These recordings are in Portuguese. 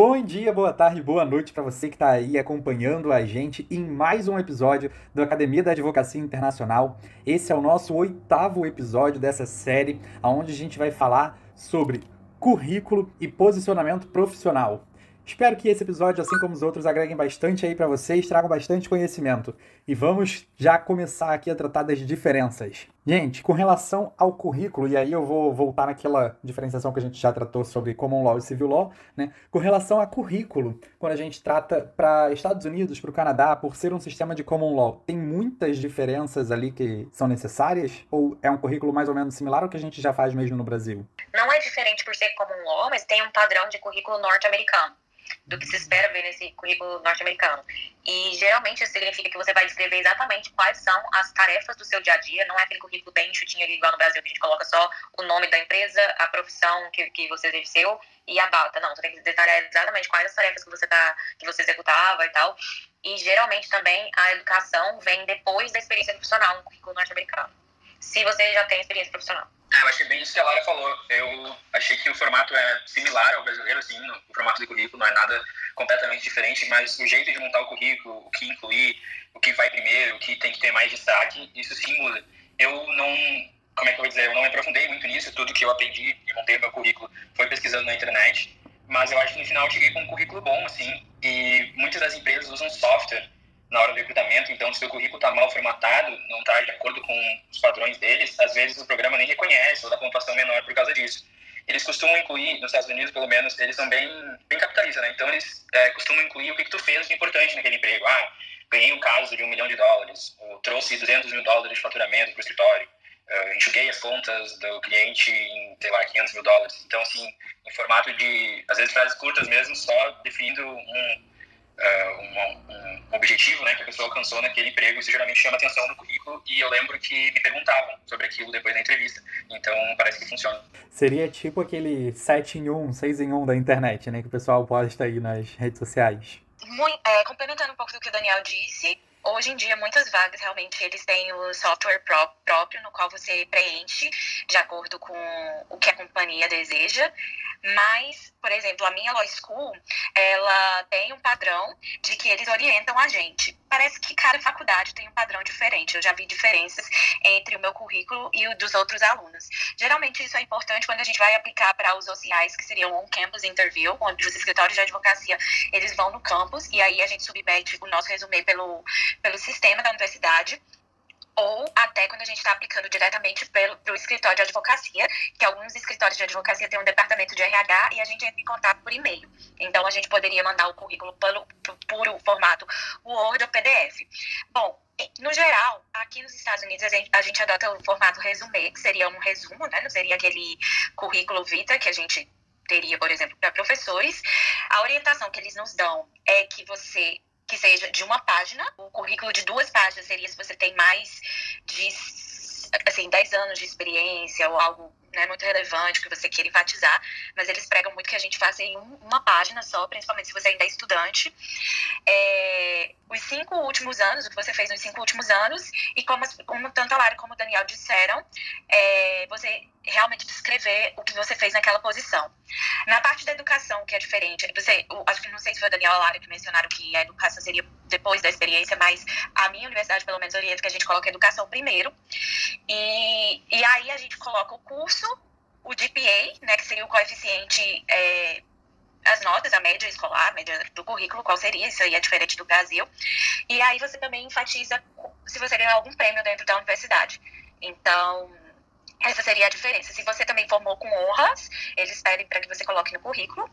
Bom dia, boa tarde, boa noite para você que está aí acompanhando a gente em mais um episódio do Academia da Advocacia Internacional. Esse é o nosso oitavo episódio dessa série, onde a gente vai falar sobre currículo e posicionamento profissional. Espero que esse episódio, assim como os outros, agreguem bastante aí para vocês, tragam bastante conhecimento. E vamos já começar aqui a tratar das diferenças. Gente, com relação ao currículo, e aí eu vou voltar naquela diferenciação que a gente já tratou sobre Common Law e Civil Law, né? Com relação a currículo, quando a gente trata para Estados Unidos, para o Canadá, por ser um sistema de Common Law, tem muitas diferenças ali que são necessárias? Ou é um currículo mais ou menos similar ao que a gente já faz mesmo no Brasil? Não é diferente por ser Common Law, mas tem um padrão de currículo norte-americano do que se espera ver nesse currículo norte-americano. E geralmente isso significa que você vai descrever exatamente quais são as tarefas do seu dia a dia, não é aquele currículo bem chutinho igual no Brasil, que a gente coloca só o nome da empresa, a profissão que, que você exerceu e a data. Não, você tem que detalhar exatamente quais as tarefas que você, tá, que você executava e tal. E geralmente também a educação vem depois da experiência profissional no currículo norte-americano, se você já tem experiência profissional. É, eu achei bem isso que a Lara falou. Eu achei que o formato é similar ao brasileiro, assim, o formato do currículo não é nada completamente diferente, mas o jeito de montar o currículo, o que incluir, o que vai primeiro, o que tem que ter mais destaque, isso sim muda. Eu não, como é que eu vou dizer, eu não me aprofundei muito nisso, tudo que eu aprendi e montei meu currículo foi pesquisando na internet, mas eu acho que no final eu cheguei com um currículo bom, assim, e muitas das empresas usam software na hora do recrutamento. Então, se o currículo está mal formatado, não está de acordo com os padrões deles, às vezes o programa nem reconhece ou dá pontuação menor por causa disso. Eles costumam incluir, nos Estados Unidos pelo menos, eles são bem, bem capitalistas, né? Então, eles é, costumam incluir o que, que tu fez de importante naquele emprego. Ah, ganhei um caso de um milhão de dólares, ou trouxe 200 mil dólares de faturamento para o escritório, uh, enxuguei as contas do cliente em, sei lá, 500 mil dólares. Então, assim, em formato de, às vezes, frases curtas mesmo, só definindo um uh, um, um, objetivo né, que a pessoa alcançou naquele emprego, isso geralmente chama atenção no currículo e eu lembro que me perguntavam sobre aquilo depois da entrevista. Então parece que funciona. Seria tipo aquele 7 em 1, 6 em 1 da internet, né, que o pessoal posta aí nas redes sociais. Muito, é, complementando um pouco do que o Daniel disse, hoje em dia muitas vagas realmente eles têm o software pró próprio no qual você preenche de acordo com o que a companhia deseja mas, por exemplo, a minha law school, ela tem um padrão de que eles orientam a gente. Parece que cada faculdade tem um padrão diferente. Eu já vi diferenças entre o meu currículo e o dos outros alunos. Geralmente isso é importante quando a gente vai aplicar para os OCIs, que seriam on-campus interview, onde os escritórios de advocacia, eles vão no campus e aí a gente submete o nosso resumê pelo, pelo sistema da universidade ou até quando a gente está aplicando diretamente para o escritório de advocacia, que alguns escritórios de advocacia têm um departamento de RH e a gente entra em contato por e-mail. Então, a gente poderia mandar o currículo pelo, puro formato Word ou PDF. Bom, no geral, aqui nos Estados Unidos, a gente, a gente adota o formato resumê, que seria um resumo, né? Não seria aquele currículo vita que a gente teria, por exemplo, para professores. A orientação que eles nos dão é que você que seja de uma página. O currículo de duas páginas seria se você tem mais de assim, 10 anos de experiência ou algo né, muito relevante que você queira enfatizar, mas eles pregam muito que a gente faça em um, uma página só, principalmente se você ainda é estudante. É, os cinco últimos anos, o que você fez nos cinco últimos anos, e como, como tanto a Lara como o Daniel disseram, é, você realmente descrever o que você fez naquela posição. Na parte da educação, que é diferente, você, acho que não sei se foi a Daniela Lara que mencionaram que a educação seria depois da experiência, mas a minha universidade, pelo menos, orienta que a gente coloca a educação primeiro. E, e aí a gente coloca o curso, o GPA, né, que seria o coeficiente é, as notas, a média escolar, a média do currículo, qual seria, isso aí é diferente do Brasil. E aí você também enfatiza se você ganhou algum prêmio dentro da universidade. Então, essa seria a diferença. Se você também formou com honras, eles pedem para que você coloque no currículo.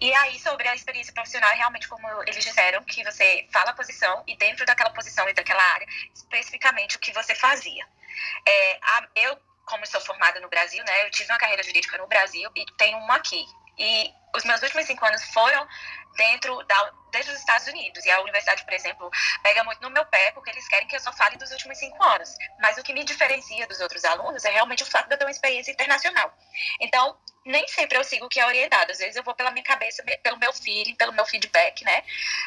E aí, sobre a experiência profissional, realmente, como eles disseram, que você fala a posição e dentro daquela posição e daquela área, especificamente o que você fazia. É, a, eu, como sou formada no Brasil, né, eu tive uma carreira jurídica no Brasil e tenho uma aqui. E os meus últimos cinco anos foram dentro da, desde os Estados Unidos. E a universidade, por exemplo, pega muito no meu pé, porque eles querem que eu só fale dos últimos cinco anos. Mas o que me diferencia dos outros alunos é realmente o fato de eu ter uma experiência internacional. Então, nem sempre eu sigo o que é orientado. Às vezes eu vou pela minha cabeça, pelo meu feeling, pelo meu feedback, né?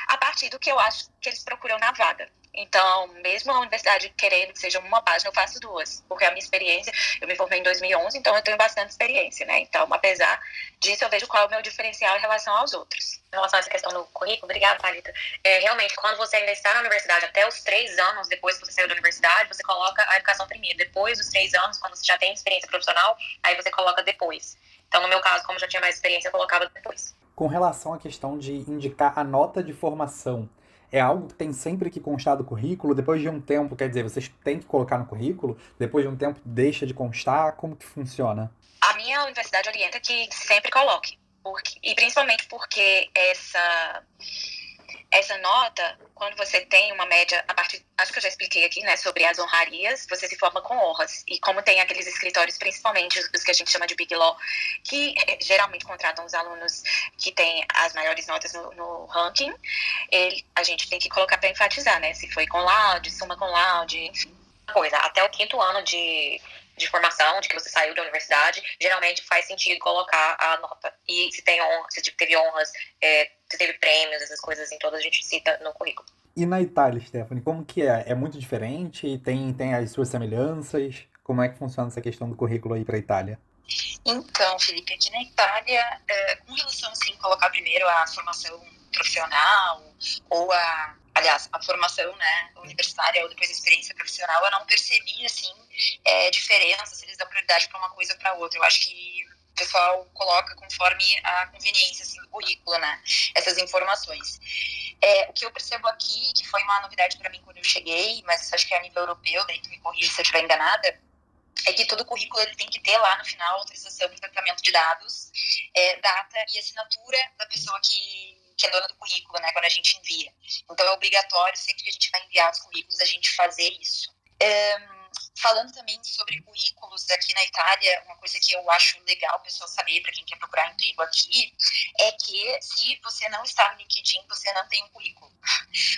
A partir do que eu acho que eles procuram na vaga. Então, mesmo a universidade querendo que seja uma página, eu faço duas, porque a minha experiência, eu me formei em 2011, então eu tenho bastante experiência, né? Então, apesar disso, eu vejo qual é o meu diferencial em relação aos outros. Em relação a essa questão do currículo, obrigada, Thalita. É, realmente, quando você ainda está na universidade, até os três anos depois que você saiu da universidade, você coloca a educação primeiro. Depois dos três anos, quando você já tem experiência profissional, aí você coloca depois. Então, no meu caso, como já tinha mais experiência, eu colocava depois. Com relação à questão de indicar a nota de formação, é algo que tem sempre que constar do currículo, depois de um tempo, quer dizer, vocês têm que colocar no currículo, depois de um tempo deixa de constar, como que funciona? A minha universidade orienta que sempre coloque, porque, e principalmente porque essa essa nota, quando você tem uma média, a partir, acho que eu já expliquei aqui, né, sobre as honrarias, você se forma com honras. E como tem aqueles escritórios, principalmente os que a gente chama de Big Law, que eh, geralmente contratam os alunos que têm as maiores notas no, no ranking, ele, a gente tem que colocar para enfatizar, né, se foi com laude, suma com laude, enfim. Coisa, até o quinto ano de de formação, de que você saiu da universidade, geralmente faz sentido colocar a nota. E se tem honra, se teve honras, é, se teve prêmios, essas coisas em todas, a gente cita no currículo. E na Itália, Stephanie, como que é? É muito diferente? Tem, tem as suas semelhanças? Como é que funciona essa questão do currículo aí para a Itália? Então, Felipe, aqui na Itália, é, com relação, assim, colocar primeiro a formação profissional ou a aliás, a formação né, universitária ou depois a experiência profissional, eu não percebi, assim, é, diferença, se eles dão prioridade para uma coisa ou para outra. Eu acho que o pessoal coloca conforme a conveniência assim, do currículo, né, essas informações. É, o que eu percebo aqui, que foi uma novidade para mim quando eu cheguei, mas acho que é a nível europeu, daí tu me corrija se eu estiver enganada, é que todo currículo ele tem que ter lá no final autorização de tratamento de dados, é, data e assinatura da pessoa que que é dona do currículo, né, quando a gente envia. Então é obrigatório, sempre que a gente vai enviar os currículos, a gente fazer isso. Falando também sobre currículos aqui na Itália, uma coisa que eu acho legal o pessoal saber para quem quer procurar emprego aqui é que se você não está no LinkedIn, você não tem um currículo.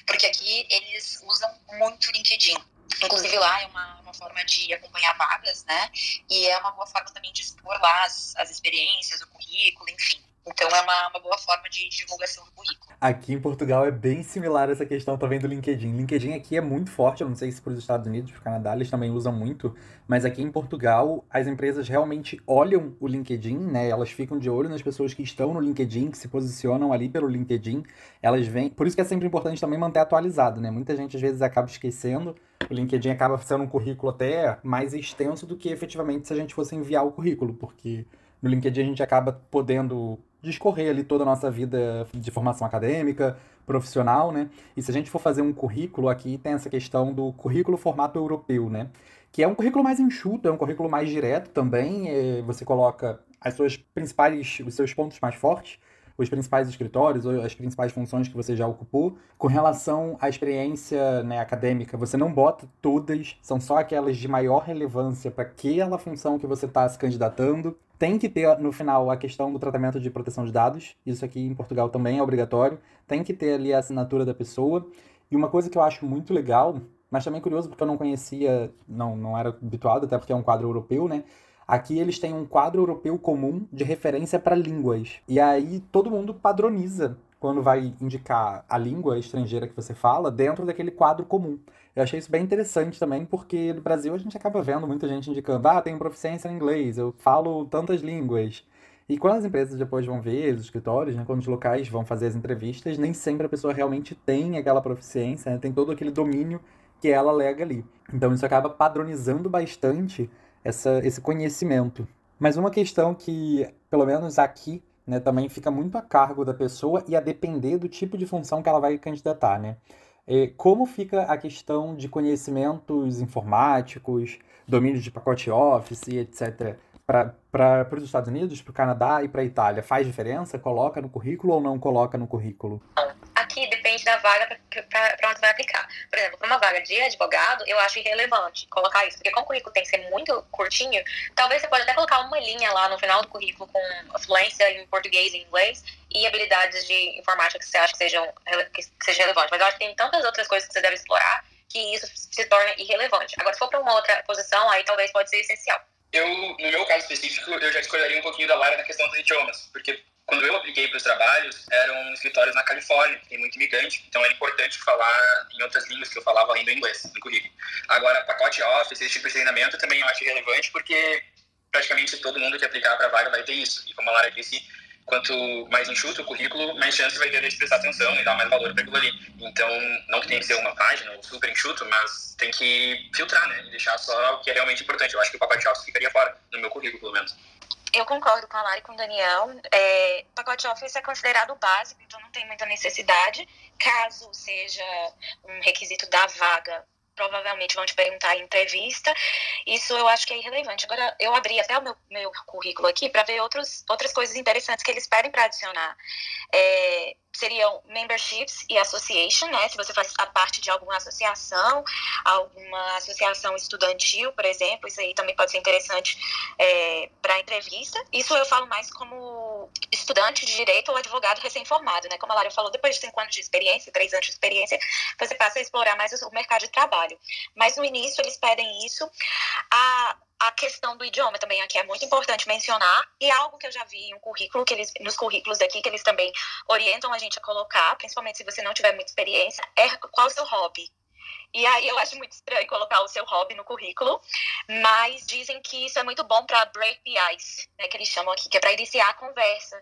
Porque aqui eles usam muito LinkedIn. Inclusive lá é uma, uma forma de acompanhar vagas, né? E é uma boa forma também de expor lá as, as experiências, o currículo, enfim. Então é uma, uma boa forma de divulgação do currículo. Aqui em Portugal é bem similar essa questão também do LinkedIn. LinkedIn aqui é muito forte, eu não sei se para os Estados Unidos, para o Canadá, eles também usam muito, mas aqui em Portugal as empresas realmente olham o LinkedIn, né? Elas ficam de olho nas pessoas que estão no LinkedIn, que se posicionam ali pelo LinkedIn. Elas vêm. Por isso que é sempre importante também manter atualizado, né? Muita gente às vezes acaba esquecendo. O LinkedIn acaba sendo um currículo até mais extenso do que efetivamente se a gente fosse enviar o currículo, porque no LinkedIn a gente acaba podendo discorrer ali toda a nossa vida de formação acadêmica, profissional, né? E se a gente for fazer um currículo aqui, tem essa questão do currículo formato europeu, né? Que é um currículo mais enxuto, é um currículo mais direto também. É, você coloca as suas principais, os seus pontos mais fortes, os principais escritórios ou as principais funções que você já ocupou. Com relação à experiência né, acadêmica, você não bota todas, são só aquelas de maior relevância para aquela função que você está se candidatando. Tem que ter no final a questão do tratamento de proteção de dados, isso aqui em Portugal também é obrigatório. Tem que ter ali a assinatura da pessoa. E uma coisa que eu acho muito legal, mas também curioso porque eu não conhecia, não, não era habituado, até porque é um quadro europeu, né? Aqui eles têm um quadro europeu comum de referência para línguas. E aí todo mundo padroniza quando vai indicar a língua estrangeira que você fala dentro daquele quadro comum. Eu achei isso bem interessante também, porque no Brasil a gente acaba vendo muita gente indicando: ah, tenho proficiência em inglês, eu falo tantas línguas. E quando as empresas depois vão ver, os escritórios, né, quando os locais vão fazer as entrevistas, nem sempre a pessoa realmente tem aquela proficiência, né, tem todo aquele domínio que ela alega ali. Então isso acaba padronizando bastante essa, esse conhecimento. Mas uma questão que, pelo menos aqui, né, também fica muito a cargo da pessoa e a depender do tipo de função que ela vai candidatar, né? É, como fica a questão de conhecimentos informáticos, domínio de pacote Office, etc., para os Estados Unidos, para o Canadá e para a Itália? Faz diferença? Coloca no currículo ou não coloca no currículo? Da vaga para onde vai aplicar. Por exemplo, para uma vaga de advogado, eu acho irrelevante colocar isso, porque como o currículo tem que ser muito curtinho, talvez você pode até colocar uma linha lá no final do currículo com fluência em português e inglês e habilidades de informática que você acha que sejam que seja relevante. Mas eu acho que tem tantas outras coisas que você deve explorar que isso se torna irrelevante. Agora, se for para uma outra posição, aí talvez pode ser essencial. Eu, no meu caso específico, eu já escolheria um pouquinho da Lara na questão dos idiomas, porque quando eu apliquei para os trabalhos, eram escritórios na Califórnia, tem muito imigrante, então era importante falar em outras línguas que eu falava além do inglês no currículo. Agora, pacote Office, esse tipo de treinamento também eu acho relevante porque praticamente todo mundo que aplicar para a vaga vai ter isso. E como a Lara disse, quanto mais enxuto o currículo, mais chance vai ter de prestar atenção e dar mais valor para aquilo ali. Então, não que tenha que ser uma página ou super enxuto, mas tem que filtrar, né? E deixar só o que é realmente importante. Eu acho que o pacote Office ficaria fora, no meu currículo, pelo menos. Eu concordo com a Lari e com o Daniel. É, pacote Office é considerado básico, então não tem muita necessidade. Caso seja um requisito da vaga, provavelmente vão te perguntar em entrevista. Isso eu acho que é irrelevante. Agora, eu abri até o meu, meu currículo aqui para ver outros, outras coisas interessantes que eles pedem para adicionar. É, seriam memberships e association, né? Se você faz a parte de alguma associação, alguma associação estudantil, por exemplo, isso aí também pode ser interessante é, para entrevista. Isso eu falo mais como estudante de direito ou advogado recém-formado, né? Como a Lara falou, depois de cinco anos de experiência, três anos de experiência, você passa a explorar mais o mercado de trabalho. Mas no início eles pedem isso. A, a questão do idioma também aqui é muito importante mencionar e algo que eu já vi em um currículo que eles nos currículos aqui que eles também orientam a gente a colocar, principalmente se você não tiver muita experiência, é qual é o seu hobby. E aí eu acho muito estranho colocar o seu hobby no currículo, mas dizem que isso é muito bom para break the ice, né, que eles chamam aqui, que é para iniciar a conversa.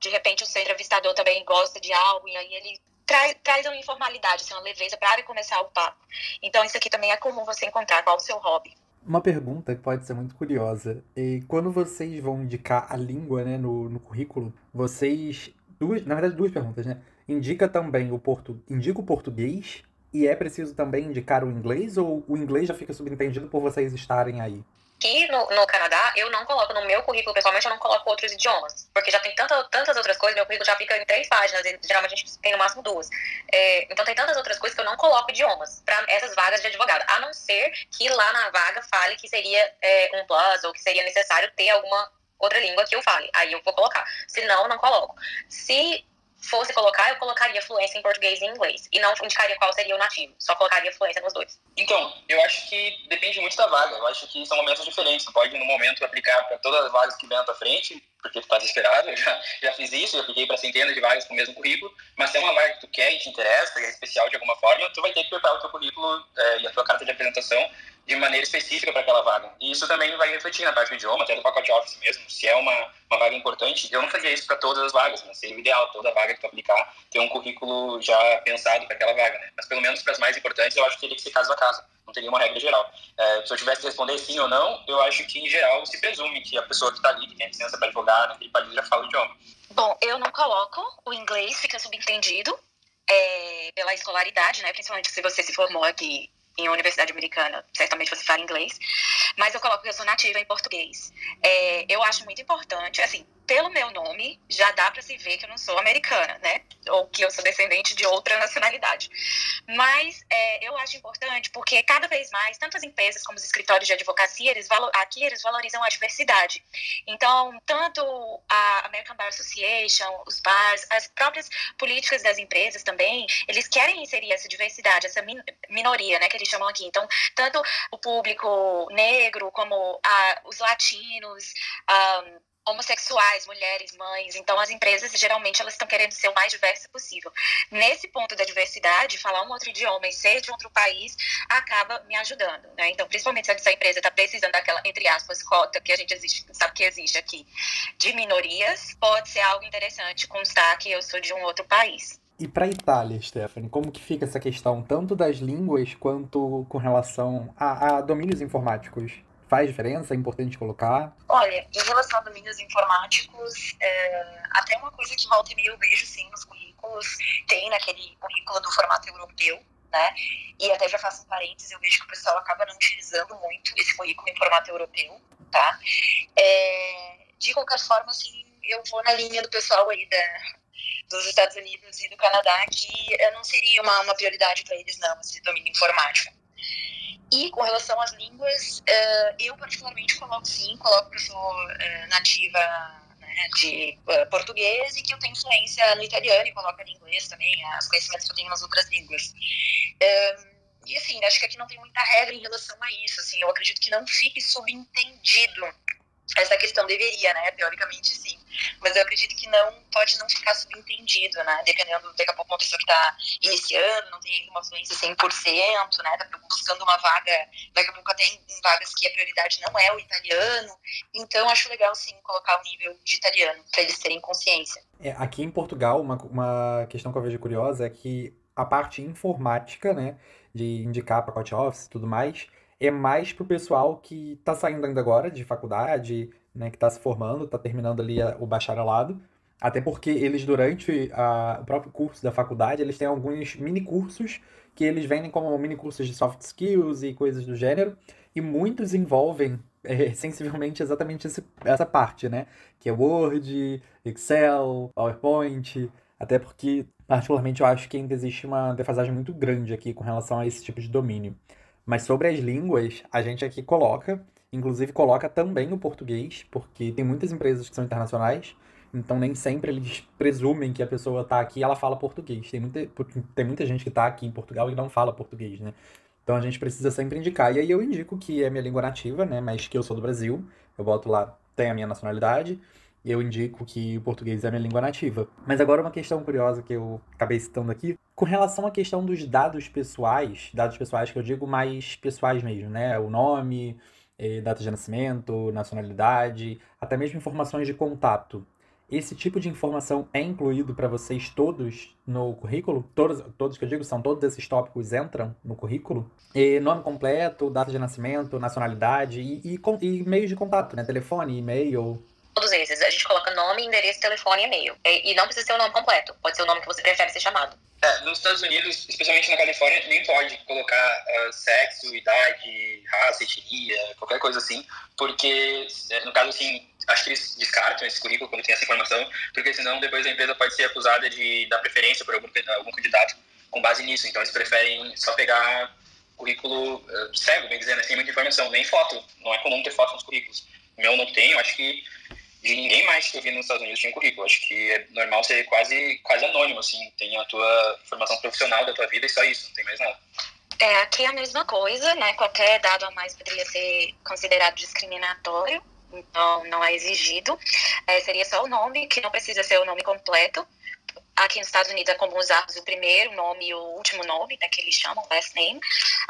De repente o seu entrevistador também gosta de algo e aí ele traz, traz uma informalidade, assim, uma leveza para começar o papo. Então isso aqui também é comum você encontrar qual é o seu hobby. Uma pergunta que pode ser muito curiosa. E quando vocês vão indicar a língua né, no, no currículo, vocês. Duas, na verdade, duas perguntas, né? Indica também o portu, indica o português e é preciso também indicar o inglês ou o inglês já fica subentendido por vocês estarem aí? Aqui no, no, Canadá, eu não coloco no meu currículo, pessoalmente, eu não coloco outros idiomas. Porque já tem tanta, tantas outras coisas, meu currículo já fica em três páginas, geralmente a gente tem no máximo duas. É, então tem tantas outras coisas que eu não coloco idiomas para essas vagas de advogado. A não ser que lá na vaga fale que seria é, um plus ou que seria necessário ter alguma outra língua que eu fale. Aí eu vou colocar. Se não, não coloco. Se fosse colocar, eu colocaria fluência em português e inglês. E não indicaria qual seria o nativo. Só colocaria fluência nos dois. Então, eu acho que depende muito da vaga. Eu acho que são momentos diferentes. Você pode, no momento, aplicar para todas as vagas que vêm à tua frente, porque está desesperado. Eu já, já fiz isso, eu apliquei para centenas de vagas com o mesmo currículo. Mas se é uma vaga que tu quer e te interessa, e é especial de alguma forma, tu vai ter que preparar o teu currículo é, e a tua carta de apresentação de maneira específica para aquela vaga. E isso também vai refletir na parte do idioma, até do pacote Office mesmo. Se é uma, uma vaga importante, eu não faria isso para todas as vagas, mas seria o ideal, toda vaga que tu aplicar, ter um currículo já pensado para aquela vaga, né? Mas pelo menos para as mais importantes, eu acho que teria que ser caso a caso. Não teria uma regra geral. É, se eu tivesse que responder sim ou não, eu acho que, em geral, se presume que a pessoa que está ali, que tem licença para advogar naquele país, já fala o idioma. Bom, eu não coloco o inglês, fica subentendido é, pela escolaridade, né? Principalmente se você se formou aqui em uma universidade americana, certamente você fala inglês, mas eu coloco que eu sou nativa em português. É, eu acho muito importante, assim, pelo meu nome, já dá para se ver que eu não sou americana, né? Ou que eu sou descendente de outra nacionalidade. Mas é, eu acho importante porque cada vez mais, tanto as empresas como os escritórios de advocacia, eles aqui eles valorizam a diversidade. Então, tanto a American Bar Association, os bars, as próprias políticas das empresas também, eles querem inserir essa diversidade, essa min minoria, né, que eles chamam aqui. Então, tanto o público negro como a, os latinos, um, homossexuais, mulheres, mães. Então, as empresas, geralmente, elas estão querendo ser o mais diversa possível. Nesse ponto da diversidade, falar um outro idioma e ser de outro país acaba me ajudando, né? Então, principalmente se essa empresa está precisando daquela, entre aspas, cota que a gente existe, sabe que existe aqui, de minorias, pode ser algo interessante constar que eu sou de um outro país. E para Itália, Stephanie, como que fica essa questão tanto das línguas quanto com relação a, a domínios informáticos? Faz diferença? É importante colocar? Olha, em relação a domínios informáticos, é, até uma coisa que volta e meia eu vejo sim nos currículos, tem naquele currículo do formato europeu, né? E até já faço um parênteses, eu vejo que o pessoal acaba não utilizando muito esse currículo em formato europeu, tá? É, de qualquer forma, assim, eu vou na linha do pessoal aí da, dos Estados Unidos e do Canadá, que não seria uma, uma prioridade para eles, não, esse domínio informático. E com relação às línguas, uh, eu particularmente coloco sim, coloco que eu sou uh, nativa né, de uh, português e que eu tenho influência no italiano e coloco ali inglês também, os conhecimentos que eu tenho nas outras línguas. e assim, acho que aqui não tem muita regra em relação a isso, assim, eu acredito que não fique subentendido essa questão deveria, né, teoricamente sim. Mas eu acredito que não pode não ficar subentendido, né? Dependendo, daqui a pouco uma pessoa que está iniciando, não tem uma fluência 100%, né? Tá buscando uma vaga, daqui a pouco até em, em vagas que a prioridade não é o italiano. Então, acho legal, sim, colocar o nível de italiano, para eles terem consciência. É, aqui em Portugal, uma, uma questão que eu vejo curiosa é que a parte informática, né, de indicar pacote Office e tudo mais, é mais pro pessoal que está saindo ainda agora de faculdade, né, que está se formando, está terminando ali a, o bacharelado. Até porque eles, durante a, o próprio curso da faculdade, eles têm alguns mini cursos que eles vendem como mini cursos de soft skills e coisas do gênero. E muitos envolvem é, sensivelmente exatamente esse, essa parte, né? Que é Word, Excel, PowerPoint. Até porque, particularmente, eu acho que ainda existe uma defasagem muito grande aqui com relação a esse tipo de domínio. Mas sobre as línguas, a gente aqui coloca, inclusive coloca também o português, porque tem muitas empresas que são internacionais, então nem sempre eles presumem que a pessoa está aqui e ela fala português. Tem muita, tem muita gente que está aqui em Portugal e não fala português, né? Então a gente precisa sempre indicar. E aí eu indico que é minha língua nativa, né? Mas que eu sou do Brasil. Eu boto lá, tem a minha nacionalidade. E eu indico que o português é a minha língua nativa. Mas agora uma questão curiosa que eu acabei citando aqui, com relação à questão dos dados pessoais, dados pessoais que eu digo mais pessoais mesmo, né? O nome, data de nascimento, nacionalidade, até mesmo informações de contato. Esse tipo de informação é incluído para vocês todos no currículo? Todos, todos que eu digo, são todos esses tópicos entram no currículo? E nome completo, data de nascimento, nacionalidade e, e, e meios de contato, né? Telefone, e-mail, todos esses. A gente coloca nome, endereço, telefone e e-mail. E não precisa ser o nome completo. Pode ser o nome que você prefere ser chamado. É, nos Estados Unidos, especialmente na Califórnia, nem pode colocar uh, sexo, idade, raça, etnia, qualquer coisa assim, porque, é, no caso, assim, acho que eles descartam esse currículo quando tem essa informação, porque senão depois a empresa pode ser acusada de dar preferência por algum, algum candidato com base nisso. Então, eles preferem só pegar currículo uh, cego, bem dizendo, sem muita informação, nem foto. Não é comum ter foto nos currículos. O meu não tem, eu acho que de ninguém mais que eu vi nos Estados Unidos tinha currículo. Acho que é normal ser quase, quase anônimo, assim. Tem a tua formação profissional da tua vida e só isso, não tem mais nada. É, aqui é a mesma coisa, né? Qualquer dado a mais poderia ser considerado discriminatório, então não é exigido. É, seria só o nome, que não precisa ser o nome completo. Aqui nos Estados Unidos é comum usar o primeiro nome e o último nome, né, que eles chamam, last name,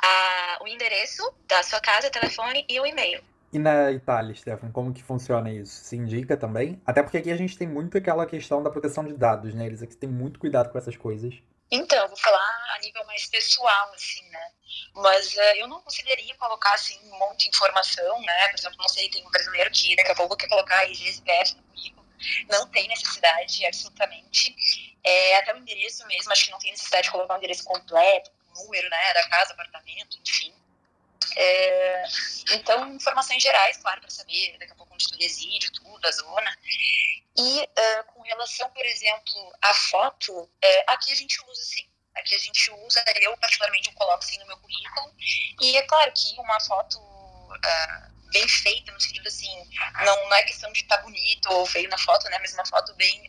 ah, o endereço da sua casa, telefone e o e-mail. E na Itália, Stefano, como que funciona isso? Se indica também? Até porque aqui a gente tem muito aquela questão da proteção de dados, né? Eles aqui têm muito cuidado com essas coisas. Então, vou falar a nível mais pessoal, assim, né? Mas uh, eu não consideraria colocar, assim, um monte de informação, né? Por exemplo, não sei, tem um brasileiro que daqui a pouco quer colocar IGSPF no currículo. Não tem necessidade, absolutamente. É, até o endereço mesmo, acho que não tem necessidade de colocar um endereço completo, número, né? Da casa, apartamento, enfim. É, então, informações gerais, claro, para saber daqui a pouco onde tu reside, tudo, a zona. E uh, com relação, por exemplo, à foto, uh, aqui a gente usa sim. Aqui a gente usa, eu particularmente eu coloco sim no meu currículo. E é claro que uma foto uh, bem feita, no sentido assim, não, não é questão de estar tá bonito ou feio na foto, né? Mas uma foto bem,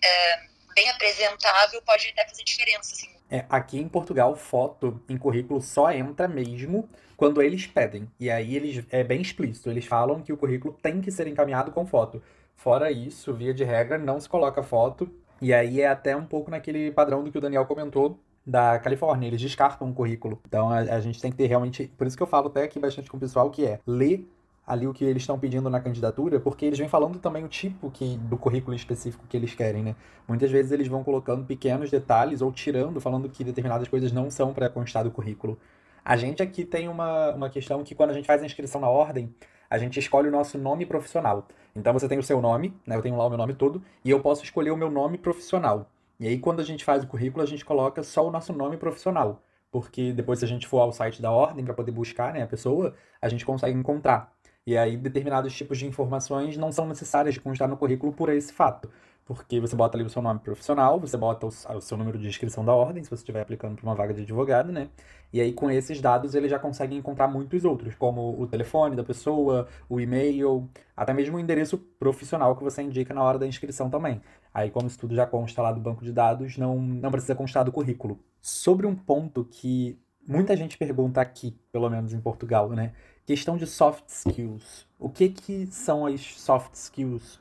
bem apresentável pode até fazer diferença, assim. É, aqui em Portugal, foto em currículo só entra mesmo quando eles pedem. E aí eles é bem explícito, eles falam que o currículo tem que ser encaminhado com foto. Fora isso, via de regra, não se coloca foto. E aí é até um pouco naquele padrão do que o Daniel comentou da Califórnia, eles descartam o currículo. Então a, a gente tem que ter realmente, por isso que eu falo até aqui bastante com o pessoal que é ler ali o que eles estão pedindo na candidatura, porque eles vêm falando também o tipo que do currículo específico que eles querem, né? Muitas vezes eles vão colocando pequenos detalhes ou tirando, falando que determinadas coisas não são para constar do currículo. A gente aqui tem uma, uma questão que quando a gente faz a inscrição na ordem, a gente escolhe o nosso nome profissional. Então você tem o seu nome, né? Eu tenho lá o meu nome todo, e eu posso escolher o meu nome profissional. E aí quando a gente faz o currículo, a gente coloca só o nosso nome profissional. Porque depois, se a gente for ao site da ordem para poder buscar né, a pessoa, a gente consegue encontrar. E aí determinados tipos de informações não são necessárias de constar no currículo por esse fato porque você bota ali o seu nome profissional, você bota o, seu número de inscrição da ordem, se você estiver aplicando para uma vaga de advogado, né? E aí, com esses dados, ele já consegue encontrar muitos outros, como o telefone da pessoa, o e-mail, até mesmo o endereço profissional que você indica na hora da inscrição também. Aí, como isso tudo já consta lá do banco de dados, não, não precisa constar do currículo. Sobre um ponto que muita gente pergunta aqui, pelo menos em Portugal, né? Questão de soft skills. O que, que são as soft skills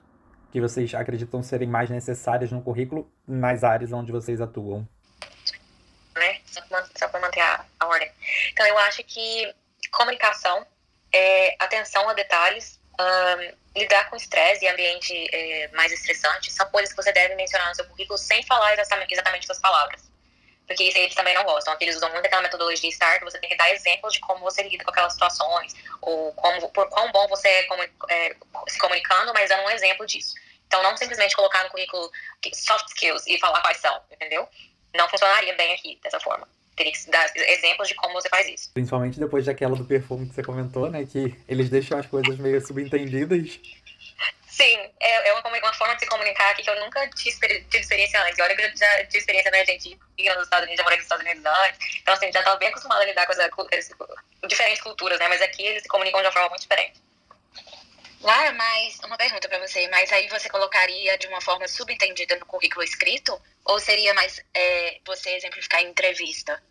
que vocês acreditam serem mais necessárias no currículo nas áreas onde vocês atuam? Né? Só para manter a, a, ordem. Então, eu acho que comunicação, é, atenção a detalhes, um, lidar com estresse e ambiente é, mais estressante são coisas que você deve mencionar no seu currículo sem falar exatamente, exatamente suas palavras porque isso eles também não gostam. Eles usam muito aquela metodologia STAR, que você tem que dar exemplos de como você lida com aquelas situações, ou como, por quão bom você é, como, é se comunicando, mas dando um exemplo disso. Então, não simplesmente colocar no currículo soft skills e falar quais são, entendeu? Não funcionaria bem aqui dessa forma. Teria que dar exemplos de como você faz isso. Principalmente depois daquela do perfume que você comentou, né? Que eles deixam as coisas meio subentendidas. Sim, é, é uma, uma, forma de se comunicar aqui que eu nunca tive, tive experiência antes. Olha que eu já tive experiência na Argentina, nos Estados Unidos, já morei nos Estados Unidos antes. Então, assim, já estava bem acostumada a lidar com essa, diferentes culturas, né? Mas aqui eles se comunicam de uma forma muito diferente. Lara, mas uma pergunta para você. Mas aí você colocaria de uma forma subentendida no currículo escrito? Ou seria mais é, você exemplificar em entrevista?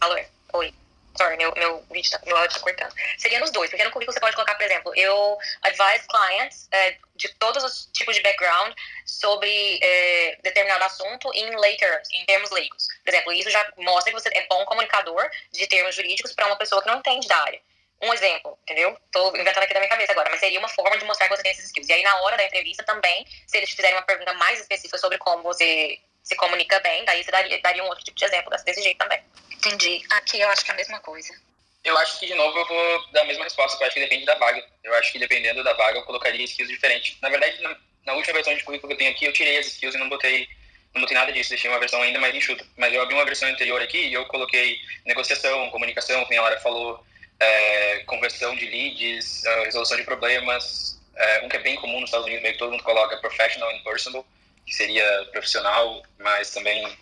Alô, oi. Sorry, meu, meu vídeo tá, meu áudio tá cortando. Seria nos dois, porque no currículo você pode colocar, por exemplo, eu advise clients é, de todos os tipos de background sobre é, determinado assunto em lay terms, em termos leigos. Por exemplo, isso já mostra que você é bom comunicador de termos jurídicos para uma pessoa que não entende da área. Um exemplo, entendeu? Tô inventando aqui da minha cabeça agora, mas seria uma forma de mostrar que você tem esses skills. E aí, na hora da entrevista também, se eles fizerem uma pergunta mais específica sobre como você se comunica bem, daí você daria, daria um outro tipo de exemplo desse jeito também. Entendi. Aqui eu acho que é a mesma coisa. Eu acho que, de novo, eu vou dar a mesma resposta, eu acho que depende da vaga. Eu acho que, dependendo da vaga, eu colocaria skills diferentes. Na verdade, na, na última versão de currículo que eu tenho aqui, eu tirei as skills e não botei, não botei nada disso, deixei uma versão ainda mais enxuta. Mas eu abri uma versão anterior aqui e eu coloquei negociação, comunicação, como a Lara falou, é, conversão de leads, é, resolução de problemas. É, um que é bem comum nos Estados Unidos, meio que todo mundo coloca professional and personal, que seria profissional, mas também,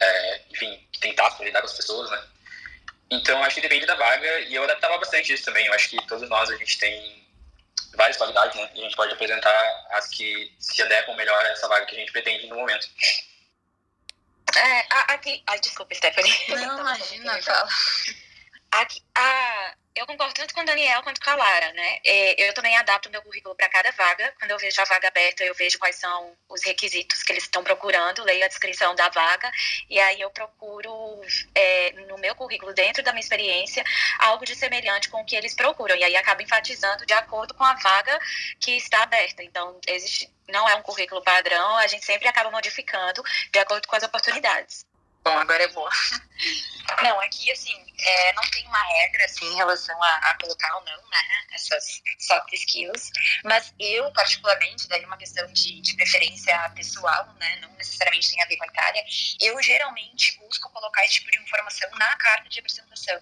é, enfim, tentar lidar com as pessoas, né? Então, acho que depende da vaga, e eu adaptava bastante isso também. Eu acho que todos nós, a gente tem várias qualidades, né? E a gente pode apresentar as que se adequam melhor a essa vaga que a gente pretende no momento. É, aqui... Ai, desculpa, Stephanie. Não, imagina, fala. Aqui, a, eu concordo tanto com o Daniel quanto com a Lara, né? É, eu também adapto meu currículo para cada vaga. Quando eu vejo a vaga aberta, eu vejo quais são os requisitos que eles estão procurando, leio a descrição da vaga, e aí eu procuro é, no meu currículo, dentro da minha experiência, algo de semelhante com o que eles procuram. E aí acabo enfatizando de acordo com a vaga que está aberta. Então, existe, não é um currículo padrão, a gente sempre acaba modificando de acordo com as oportunidades. Bom, agora é boa. Não, aqui, assim, é, não tem uma regra, assim, em relação a, a, colocar ou não, né, essas soft skills, mas eu, particularmente, daí uma questão de, de preferência pessoal, né, não necessariamente tem a ver com a Itália, eu geralmente busco colocar esse tipo de informação na carta de apresentação.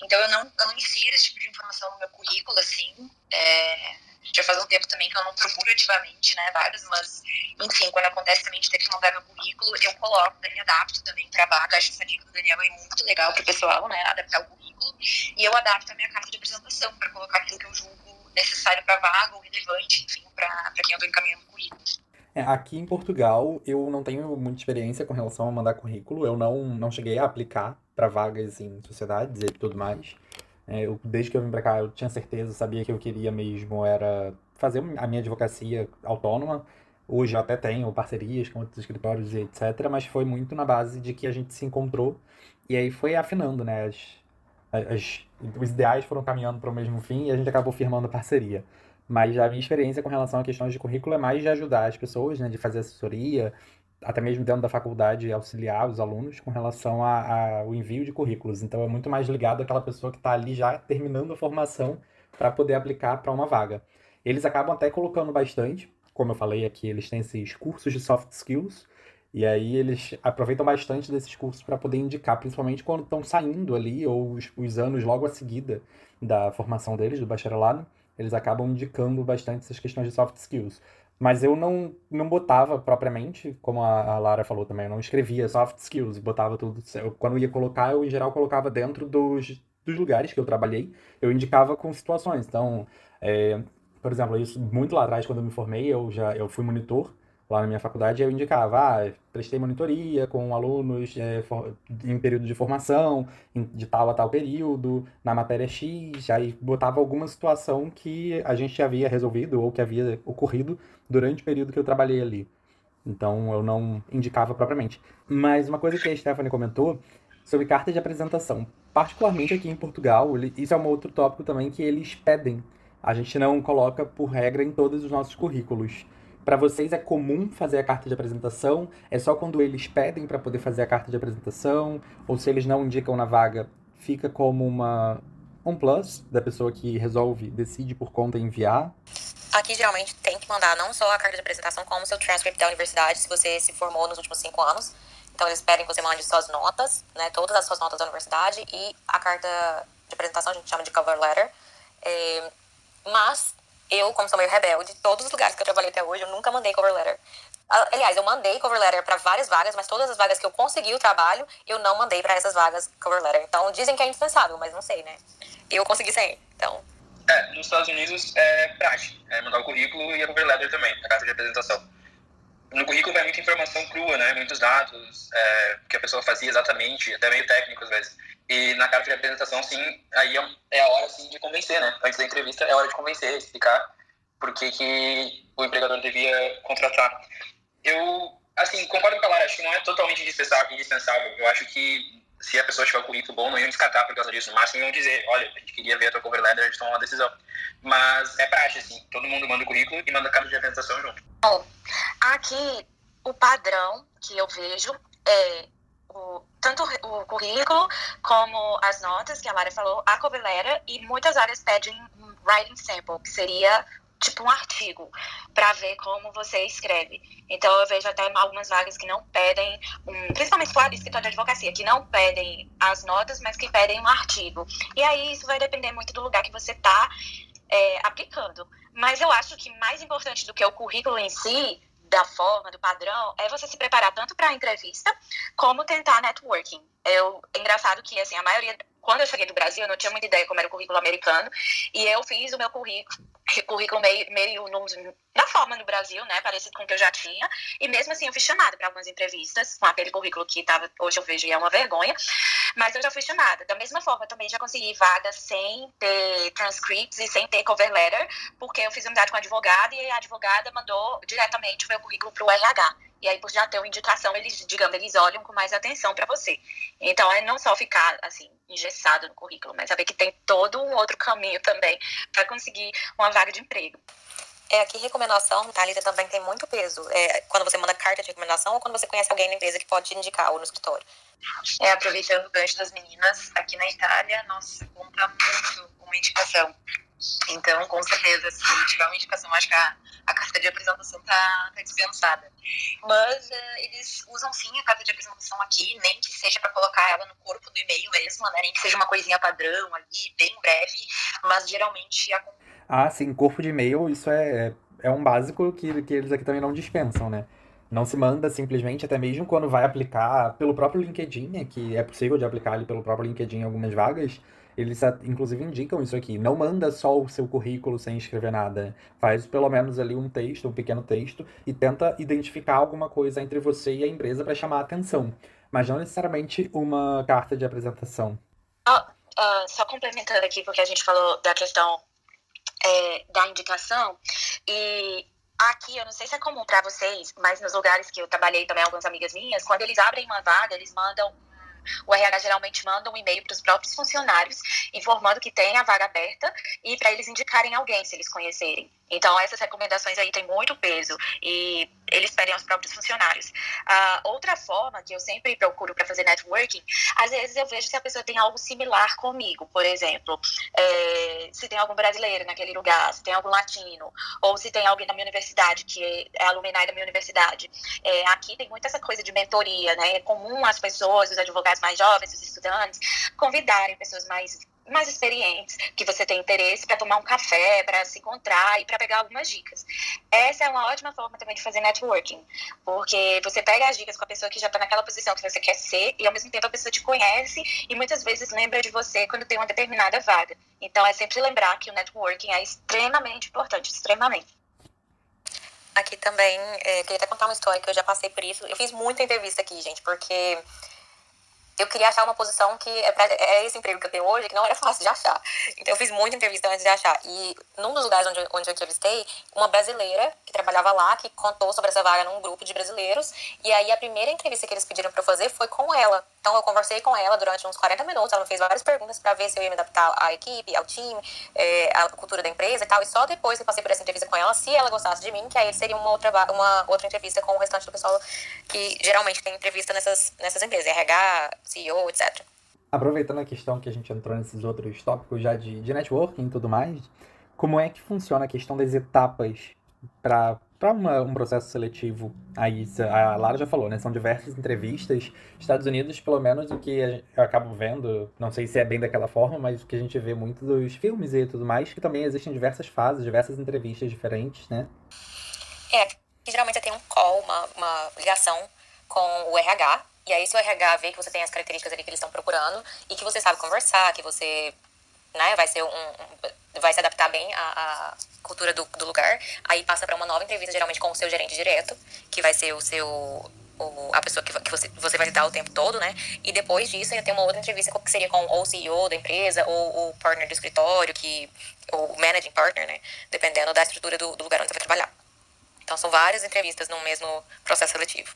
Então, eu não, eu não insiro esse tipo de informação no meu currículo, assim, é, já faz um tempo também que eu não procuro ativamente, né, vagas, mas, enfim, quando acontece também de ter que mandar meu currículo, eu coloco, daí adapto também para vaga. Acho essa dica do Daniel é muito legal para o pessoal, né, adaptar o currículo. E eu adapto a minha carta de apresentação para colocar aquilo que eu julgo necessário para vaga ou relevante, enfim, para quem eu estou encaminhando o currículo. É, aqui em Portugal, eu não tenho muita experiência com relação a mandar currículo. Eu não, não cheguei a aplicar para vagas em sociedades e tudo mais. É, eu, desde que eu vim para cá, eu tinha certeza, sabia que eu queria mesmo era fazer a minha advocacia autônoma. Hoje eu até tenho parcerias com outros escritórios e etc, mas foi muito na base de que a gente se encontrou e aí foi afinando, né? As, as, os ideais foram caminhando para o mesmo fim e a gente acabou firmando parceria. Mas a minha experiência com relação a questões de currículo é mais de ajudar as pessoas, né? De fazer assessoria, até mesmo dentro da faculdade, auxiliar os alunos com relação ao envio de currículos. Então, é muito mais ligado àquela pessoa que está ali já terminando a formação para poder aplicar para uma vaga. Eles acabam até colocando bastante, como eu falei aqui, eles têm esses cursos de soft skills, e aí eles aproveitam bastante desses cursos para poder indicar, principalmente quando estão saindo ali, ou os, os anos logo a seguida da formação deles, do bacharelado, eles acabam indicando bastante essas questões de soft skills. Mas eu não, não botava propriamente, como a, a Lara falou também, eu não escrevia soft skills, botava tudo. Eu, quando ia colocar, eu em geral colocava dentro dos, dos lugares que eu trabalhei, eu indicava com situações. Então, é, por exemplo, isso muito lá atrás, quando eu me formei, eu já eu fui monitor lá na minha faculdade, eu indicava, ah, prestei monitoria com alunos é, for, em período de formação, de tal a tal período, na matéria X, aí botava alguma situação que a gente havia resolvido ou que havia ocorrido durante o período que eu trabalhei ali. Então eu não indicava propriamente. Mas uma coisa que a Stephanie comentou sobre carta de apresentação, particularmente aqui em Portugal, isso é um outro tópico também que eles pedem. A gente não coloca por regra em todos os nossos currículos. Para vocês é comum fazer a carta de apresentação? É só quando eles pedem para poder fazer a carta de apresentação? Ou se eles não indicam na vaga, fica como uma um plus da pessoa que resolve, decide por conta enviar? Aqui geralmente tem que mandar não só a carta de apresentação, como seu transcript da universidade, se você se formou nos últimos cinco anos. Então eles pedem que você mande suas notas, né, todas as suas notas da universidade e a carta de apresentação a gente chama de cover letter. É, mas eu, como sou meio rebelde, todos os lugares que eu trabalhei até hoje, eu nunca mandei cover letter. Aliás, eu mandei cover letter para várias vagas, mas todas as vagas que eu consegui o trabalho, eu não mandei para essas vagas cover letter. Então, dizem que é indispensável, mas não sei, né? Eu consegui sem, então... É, nos Estados Unidos é prático, é mandar o currículo e a cover letter também, a carta de apresentação. No currículo vai muita informação crua, né? Muitos dados é, que a pessoa fazia exatamente, até meio técnico às vezes. E na carta de apresentação, sim, aí é, é a hora assim, de convencer, né? Antes da entrevista é a hora de convencer, explicar por que, que o empregador devia contratar. Eu, assim, concordo com a Lara, acho que não é totalmente indispensável. Eu acho que se a pessoa tiver o currículo bom, não iam descartar por causa disso. No máximo iam dizer, olha, a gente queria ver a tua cover letter, a gente tomou uma decisão. Mas é prática, assim, todo mundo manda o currículo e manda a carta de apresentação junto. Bom, aqui o padrão que eu vejo é o, tanto o currículo como as notas que a Lara falou, a cover letter, e muitas áreas pedem um writing sample, que seria tipo um artigo para ver como você escreve. Então eu vejo até algumas vagas que não pedem, um, principalmente do escritório de advocacia, que não pedem as notas, mas que pedem um artigo. E aí isso vai depender muito do lugar que você está é, aplicando. Mas eu acho que mais importante do que o currículo em si da forma, do padrão, é você se preparar tanto para a entrevista como tentar networking. Eu, é engraçado que, assim, a maioria, quando eu cheguei do Brasil, eu não tinha muita ideia como era o currículo americano, e eu fiz o meu currículo, currículo meio, meio no, na forma no Brasil, né, parecido com o que eu já tinha, e mesmo assim eu fui chamada para algumas entrevistas com aquele currículo que tava, hoje eu vejo e é uma vergonha, mas eu já fui chamada. Da mesma forma, também já consegui vagas sem ter transcripts e sem ter cover letter, porque eu fiz amizade com a advogada e a advogada mandou diretamente o meu currículo para o RH. E aí, por já ter uma indicação, eles, digamos, eles olham com mais atenção para você. Então, é não só ficar, assim, engessado no currículo, mas saber que tem todo um outro caminho também para conseguir uma vaga de emprego. É, aqui recomendação, Thalita, também tem muito peso. É, quando você manda carta de recomendação ou quando você conhece alguém na empresa que pode indicar ou no escritório. É, aproveitando o gancho das meninas, aqui na Itália, nossa, conta muito uma indicação. Então, com certeza, se tiver uma indicação, acho que a, a carta de apresentação tá, tá dispensada. Mas uh, eles usam sim a carta de apresentação aqui, nem que seja para colocar ela no corpo do e-mail mesmo, né? nem que seja uma coisinha padrão ali, bem breve, mas geralmente a... Ah, sim, corpo de e-mail, isso é, é um básico que, que eles aqui também não dispensam, né? Não se manda simplesmente, até mesmo quando vai aplicar pelo próprio LinkedIn, né, que é possível de aplicar ali pelo próprio LinkedIn algumas vagas, eles inclusive indicam isso aqui. Não manda só o seu currículo sem escrever nada. Faz pelo menos ali um texto, um pequeno texto, e tenta identificar alguma coisa entre você e a empresa para chamar a atenção. Mas não necessariamente uma carta de apresentação. uh, só complementando aqui, porque a gente falou da questão é, da indicação, e Aqui, eu não sei se é comum para vocês, mas nos lugares que eu trabalhei também, algumas amigas minhas, quando eles abrem uma vaga, eles mandam o RH geralmente manda um e-mail para os próprios funcionários informando que tem a vaga aberta e para eles indicarem alguém se eles conhecerem. Então, essas recomendações aí têm muito peso e eles pedem aos próprios funcionários. Uh, outra forma que eu sempre procuro para fazer networking, às vezes eu vejo se a pessoa tem algo similar comigo, por exemplo, é, se tem algum brasileiro naquele lugar, se tem algum latino, ou se tem alguém da minha universidade, que é alumni da minha universidade. É, aqui tem muito essa coisa de mentoria, né? É comum as pessoas, os advogados mais jovens, os estudantes, convidarem pessoas mais mais experientes, que você tem interesse para tomar um café, para se encontrar e para pegar algumas dicas. Essa é uma ótima forma também de fazer networking, porque você pega as dicas com a pessoa que já está naquela posição que você quer ser e ao mesmo tempo a pessoa te conhece e muitas vezes lembra de você quando tem uma determinada vaga. Então é sempre lembrar que o networking é extremamente importante, extremamente. aqui também, é, queria até contar uma história que eu já passei por isso. Eu fiz muita entrevista aqui, gente, porque eu queria achar uma posição que é, pra, é esse emprego que eu tenho hoje, que não era fácil de achar. Então eu fiz muita entrevista antes de achar. E num dos lugares onde, onde eu entrevistei, uma brasileira que trabalhava lá, que contou sobre essa vaga num grupo de brasileiros. E aí a primeira entrevista que eles pediram para eu fazer foi com ela. Então eu conversei com ela durante uns 40 minutos, ela me fez várias perguntas para ver se eu ia me adaptar à equipe, ao time, é, à cultura da empresa e tal. E só depois que eu passei por essa entrevista com ela, se ela gostasse de mim, que aí seria uma outra, uma outra entrevista com o restante do pessoal que geralmente tem entrevista nessas, nessas empresas, RH, CEO, etc. Aproveitando a questão que a gente entrou nesses outros tópicos já de, de networking e tudo mais, como é que funciona a questão das etapas para um processo seletivo, aí a Lara já falou, né? São diversas entrevistas. Estados Unidos, pelo menos o que eu acabo vendo, não sei se é bem daquela forma, mas o que a gente vê muito dos filmes e tudo mais, que também existem diversas fases, diversas entrevistas diferentes, né? É, geralmente tem um call, uma, uma ligação com o RH, e aí se o RH vê que você tem as características ali que eles estão procurando e que você sabe conversar, que você né, vai ser um, um vai se adaptar bem à, à cultura do, do, lugar, aí passa para uma nova entrevista, geralmente com o seu gerente direto, que vai ser o seu o, a pessoa que, que você, você vai lidar o tempo todo, né? E depois disso, ia ter uma outra entrevista que seria com ou o CEO da empresa, ou o partner do escritório, que, ou o managing partner, né? Dependendo da estrutura do, do lugar onde você vai trabalhar. Então, são várias entrevistas no mesmo processo seletivo.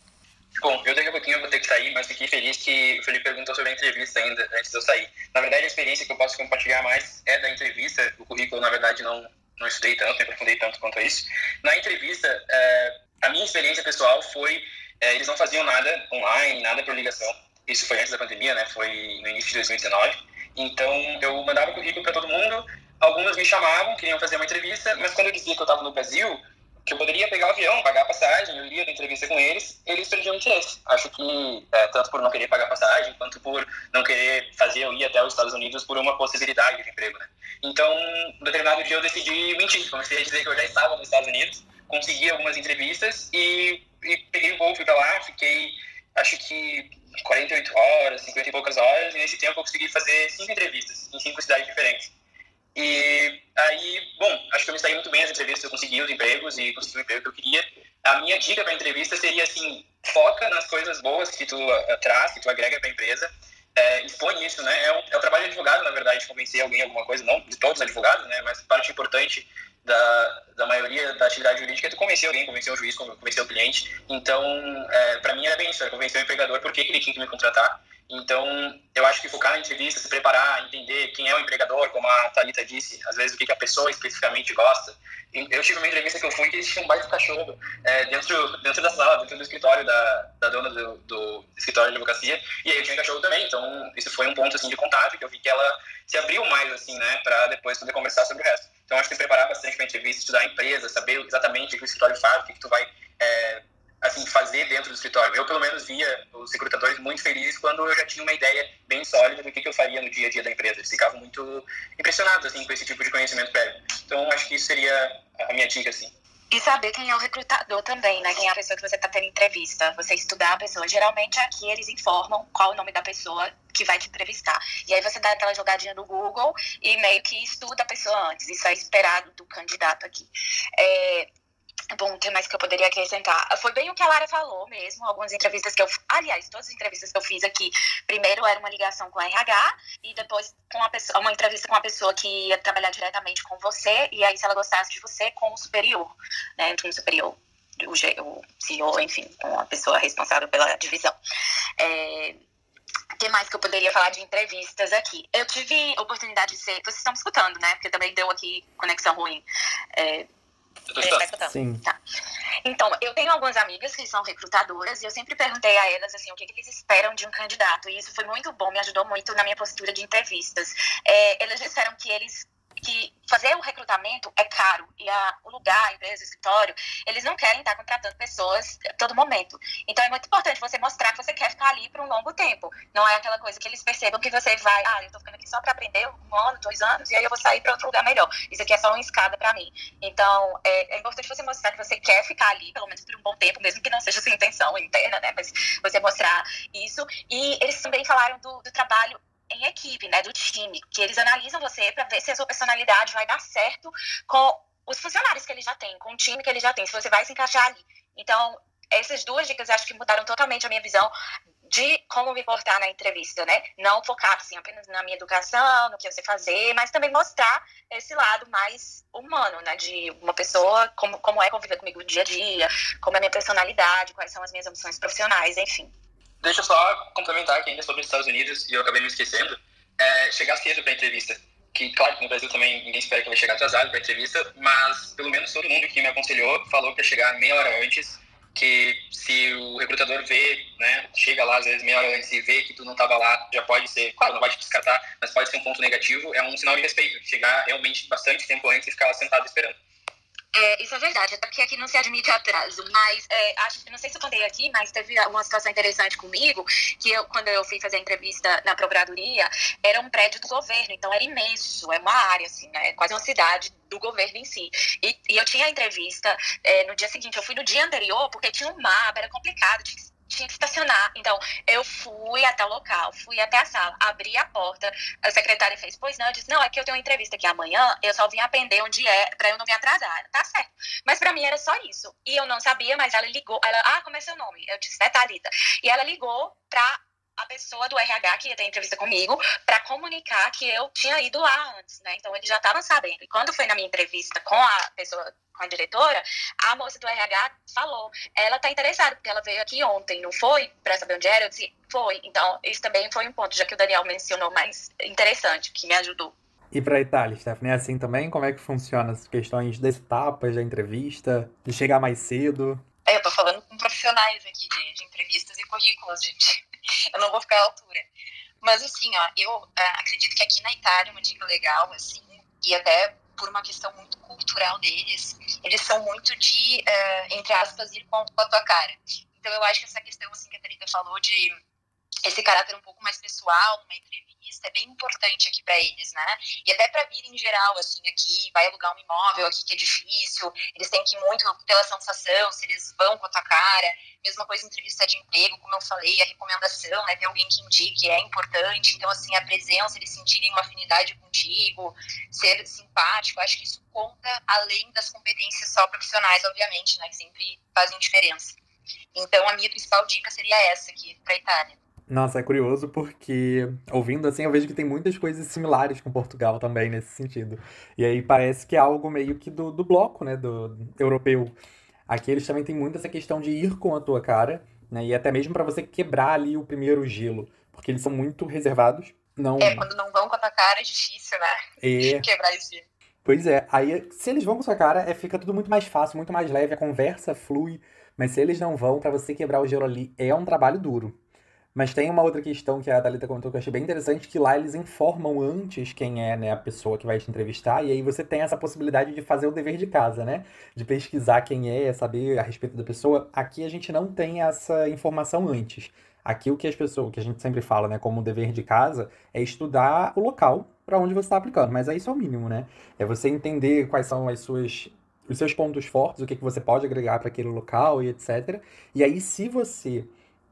Bom, eu daqui a pouquinho vou ter que sair, mas fiquei feliz que o Felipe perguntou sobre a entrevista ainda antes de eu sair. Na verdade, a experiência que eu posso compartilhar mais é da entrevista. O currículo, na verdade, não, não estudei tanto, não aprofundei tanto quanto isso. Na entrevista, é, a minha experiência pessoal foi: é, eles não faziam nada online, nada por ligação. Isso foi antes da pandemia, né? Foi no início de 2019. Então, eu mandava o currículo para todo mundo. Alguns me chamavam, queriam fazer uma entrevista, mas quando eu dizia que eu estava no Brasil, que eu poderia pegar o avião, pagar a passagem, eu iria da entrevista com eles, eles perdiam interesse. Acho que, é, tanto por não querer pagar passagem, quanto por não querer fazer eu ir até os Estados Unidos por uma possibilidade de emprego, né? Então, no determinado dia eu decidi mentir, comecei a dizer que eu já estava nos Estados Unidos, consegui algumas entrevistas e, e peguei o voo, fui pra lá, fiquei, acho que 48 horas, 50 e poucas horas, e nesse tempo eu consegui fazer cinco entrevistas em cinco cidades diferentes. E aí, bom, acho que eu me saí muito bem nas entrevistas, eu consegui os empregos e consegui o emprego que eu queria. A minha dica para entrevista seria assim, foca nas coisas boas que tu uh, traz, que tu agrega para a empresa, é, expõe isso, né? É, um, é o trabalho de advogado, na verdade, convencer alguém alguma coisa, não de todos os advogados, né? Mas parte importante da, da maioria da atividade jurídica é tu convencer alguém, convencer o juiz, convencer o cliente. Então, é, para mim era bem isso, era convencer o empregador por que ele tinha que me contratar então, eu acho que focar na entrevista, se preparar, entender quem é o empregador, como a Thalita disse, às vezes o que, a pessoa especificamente gosta. Eu tive uma entrevista que eu fui que existia um baita cachorro é, dentro, dentro da sala, dentro do escritório da, da dona do, do, escritório de advocacia, e aí eu tinha um cachorro também, então isso foi um ponto assim, de contato, que eu vi que ela se abriu mais, assim, né, para depois poder conversar sobre o resto. Então, acho que se preparar bastante para a entrevista, estudar a empresa, saber exatamente o que o escritório faz, o que, que tu vai é, assim, fazer dentro do escritório. Eu, pelo menos, via os recrutadores muito felizes quando eu já tinha uma ideia bem sólida do que, que eu faria no dia a dia da empresa. Eles ficavam muito impressionados, assim, com esse tipo de conhecimento prévio. Então, acho que isso seria a minha dica, assim. E saber quem é o recrutador também, né? Quem é a pessoa que você está tendo entrevista. Você estudar a pessoa. Geralmente aqui eles informam qual o nome da pessoa que vai te entrevistar. E aí você dá aquela jogadinha no Google e meio que estuda a pessoa antes. Isso é esperado do candidato aqui. É, Bom, o que mais que eu poderia acrescentar? Foi bem o que a Lara falou mesmo, algumas entrevistas que eu... Aliás, todas as entrevistas que eu fiz aqui, primeiro era uma ligação com a RH e depois com uma, pessoa, uma entrevista com uma pessoa que ia trabalhar diretamente com você e aí se ela gostasse de você, com o superior, né, entre um superior, o, o CEO, enfim, uma pessoa responsável pela divisão. É, o que mais que eu poderia falar de entrevistas aqui? Eu tive oportunidade de ser. Vocês estão escutando, né? Porque também deu aqui conexão ruim. É, Sim. Tá. Então, eu tenho algumas amigas que são recrutadoras e eu sempre perguntei a elas assim, o que, que eles esperam de um candidato. E isso foi muito bom, me ajudou muito na minha postura de entrevistas. É, elas disseram que eles que fazer o recrutamento é caro e a, o lugar, a empresa, o escritório, eles não querem estar contratando pessoas a todo momento. Então é muito importante você mostrar que você quer ficar ali por um longo tempo. Não é aquela coisa que eles percebam que você vai, ah, eu tô ficando aqui só para aprender um ano, dois anos e aí eu vou sair para outro lugar melhor. Isso aqui é só uma escada para mim. Então é, é, importante você mostrar que você quer ficar ali, pelo menos por um bom tempo, mesmo que não seja sua intenção interna, né? Mas você mostrar isso. E eles também falaram do, do trabalho em equipe, né, do time, que eles analisam você para ver se a sua personalidade vai dar certo com os funcionários que ele já tem, com o time que ele já tem, se você vai se encaixar ali. Então, essas duas dicas acho que mudaram totalmente a minha visão de como me portar na entrevista, né? Não focar assim apenas na minha educação, no que eu sei fazer, mas também mostrar esse lado mais humano, né? De uma pessoa, como, como é conviver comigo no dia a dia, como é a minha personalidade, quais são as minhas ambições profissionais, enfim. Deixa eu só complementar aqui ainda sobre os Estados Unidos, e eu acabei me esquecendo. É, chegar cedo para entrevista. Que, claro, que no Brasil também ninguém espera que vai chegar atrasado para entrevista, mas pelo menos todo mundo que me aconselhou falou ia chegar meia hora antes que se o recrutador vê, né, chega lá às vezes meia hora antes e vê que tu não estava lá, já pode ser, claro, não vai te descartar, mas pode ser um ponto negativo, é um sinal de respeito, chegar realmente bastante tempo antes e ficar lá sentado esperando. É, isso é verdade, até porque aqui não se admite atraso. Mas é, acho que não sei se eu contei aqui, mas teve uma situação interessante comigo, que eu, quando eu fui fazer a entrevista na Procuradoria, era um prédio do governo, então era imenso, é uma área, assim, né? Quase uma cidade do governo em si. E, e eu tinha a entrevista é, no dia seguinte, eu fui no dia anterior, porque tinha um mapa, era complicado, tinha que tinha que estacionar. Então, eu fui até o local, fui até a sala, abri a porta, a secretária fez, pois não, eu disse, não, é que eu tenho uma entrevista aqui amanhã, eu só vim aprender onde é, pra eu não me atrasar. Tá certo. Mas pra mim era só isso. E eu não sabia, mas ela ligou, ela, ah, como é seu nome? Eu disse, é Thalita. E ela ligou pra a pessoa do RH que ia ter entrevista comigo para comunicar que eu tinha ido lá antes, né? Então eles já estavam sabendo. E quando foi na minha entrevista com a pessoa, com a diretora, a moça do RH falou: ela tá interessada, porque ela veio aqui ontem, não foi? Para saber onde era? Eu disse: foi. Então, isso também foi um ponto, já que o Daniel mencionou, mais interessante, que me ajudou. E para a Itália, Stephanie, é assim também? Como é que funciona as questões das etapas da entrevista, de chegar mais cedo? É, eu tô falando com profissionais aqui de, de entrevistas e currículos, gente eu não vou ficar à altura. Mas assim, ó, eu uh, acredito que aqui na Itália uma dica legal, assim, e até por uma questão muito cultural deles, eles são muito de, uh, entre aspas, ir com, com, a tua cara. Então eu acho que essa questão, assim, que a Thalita falou de esse caráter um pouco mais pessoal, numa entrevista, é bem importante aqui para eles, né? E até para vir em geral, assim, aqui, vai alugar um imóvel aqui que é difícil, eles têm que ir muito pela sensação, se eles vão com a tua cara. Mesma coisa em entrevista de emprego, como eu falei, a recomendação, né? Ter alguém que indique é importante. Então, assim, a presença, eles sentirem uma afinidade contigo, ser simpático, acho que isso conta além das competências só profissionais, obviamente, né? Que sempre fazem diferença. Então, a minha principal dica seria essa aqui para Itália nossa, é curioso porque, ouvindo assim, eu vejo que tem muitas coisas similares com Portugal também nesse sentido. E aí parece que é algo meio que do, do bloco, né, do, europeu. Aqui eles também têm muito essa questão de ir com a tua cara, né, e até mesmo para você quebrar ali o primeiro gelo, porque eles são muito reservados. Não... É, quando não vão com a tua cara é difícil, né? É... Quebrar esse gelo. Pois é, aí se eles vão com a sua cara, é, fica tudo muito mais fácil, muito mais leve, a conversa flui. Mas se eles não vão, para você quebrar o gelo ali, é um trabalho duro. Mas tem uma outra questão que a Thalita comentou que eu achei bem interessante, que lá eles informam antes quem é né, a pessoa que vai te entrevistar, e aí você tem essa possibilidade de fazer o dever de casa, né? De pesquisar quem é, saber a respeito da pessoa. Aqui a gente não tem essa informação antes. Aqui o que as pessoas, o que a gente sempre fala, né, como dever de casa, é estudar o local para onde você está aplicando. Mas é isso é o mínimo, né? É você entender quais são as suas os seus pontos fortes, o que, que você pode agregar para aquele local e etc. E aí, se você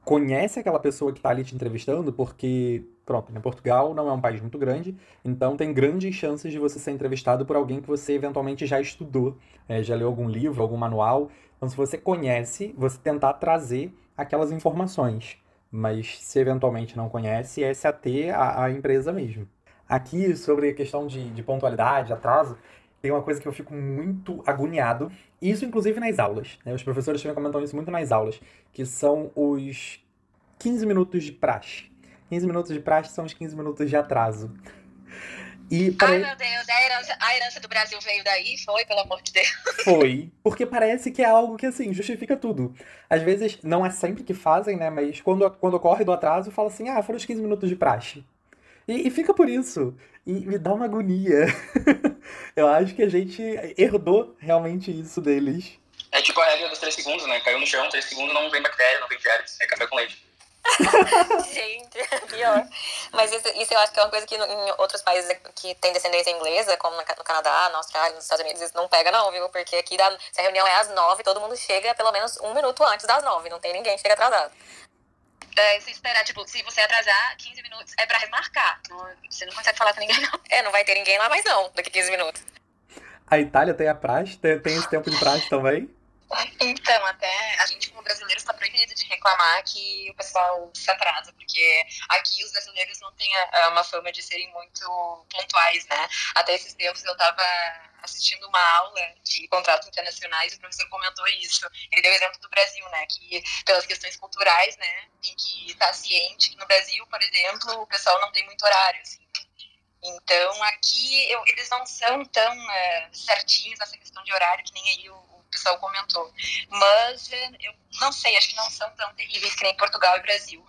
conhece aquela pessoa que está ali te entrevistando, porque, pronto, né, Portugal não é um país muito grande, então tem grandes chances de você ser entrevistado por alguém que você eventualmente já estudou, é, já leu algum livro, algum manual. Então, se você conhece, você tentar trazer aquelas informações. Mas se eventualmente não conhece, é se ater à, à empresa mesmo. Aqui, sobre a questão de, de pontualidade, atraso, tem uma coisa que eu fico muito agoniado, isso inclusive nas aulas, né? Os professores também comentam isso muito nas aulas, que são os 15 minutos de praxe. 15 minutos de praxe são os 15 minutos de atraso. E Ai, meu Deus, a herança, a herança do Brasil veio daí? Foi, pelo amor de Deus. Foi. Porque parece que é algo que, assim, justifica tudo. Às vezes, não é sempre que fazem, né? Mas quando, quando ocorre do atraso, fala assim, ah, foram os 15 minutos de praxe. E, e fica por isso. E me dá uma agonia. eu acho que a gente herdou realmente isso deles. É tipo a regra dos 3 segundos, né? Caiu no chão, 3 segundos, não vem bactéria, não vem germes, é café com leite. Gente, pior. Mas isso, isso, eu acho que é uma coisa que em outros países que tem descendência inglesa, como no Canadá, na Austrália, nos Estados Unidos, isso não pega não, viu? Porque aqui, dá, se a reunião é às nove, todo mundo chega pelo menos um minuto antes das nove. Não tem ninguém que chega atrasado. É, se esperar, tipo, se você atrasar 15 minutos, é pra remarcar. Não, você não consegue falar com ninguém, não. É, não vai ter ninguém lá mais não, daqui 15 minutos. A Itália tem a praxe? Tem, tem esse tempo de praxe também? Então, até a gente como brasileiro está proibido de reclamar que o pessoal se atrasa, porque aqui os brasileiros não têm uma fama de serem muito pontuais, né? Até esses tempos eu estava assistindo uma aula de contratos internacionais e o professor comentou isso. Ele deu o exemplo do Brasil, né? Que pelas questões culturais, né? Tem que estar ciente que no Brasil, por exemplo, o pessoal não tem muito horário, assim. Então, aqui eu, eles não são tão uh, certinhos nessa questão de horário que nem aí o, pessoal comentou. Mas eh, eu não sei, acho que não são tão terríveis que nem Portugal e Brasil.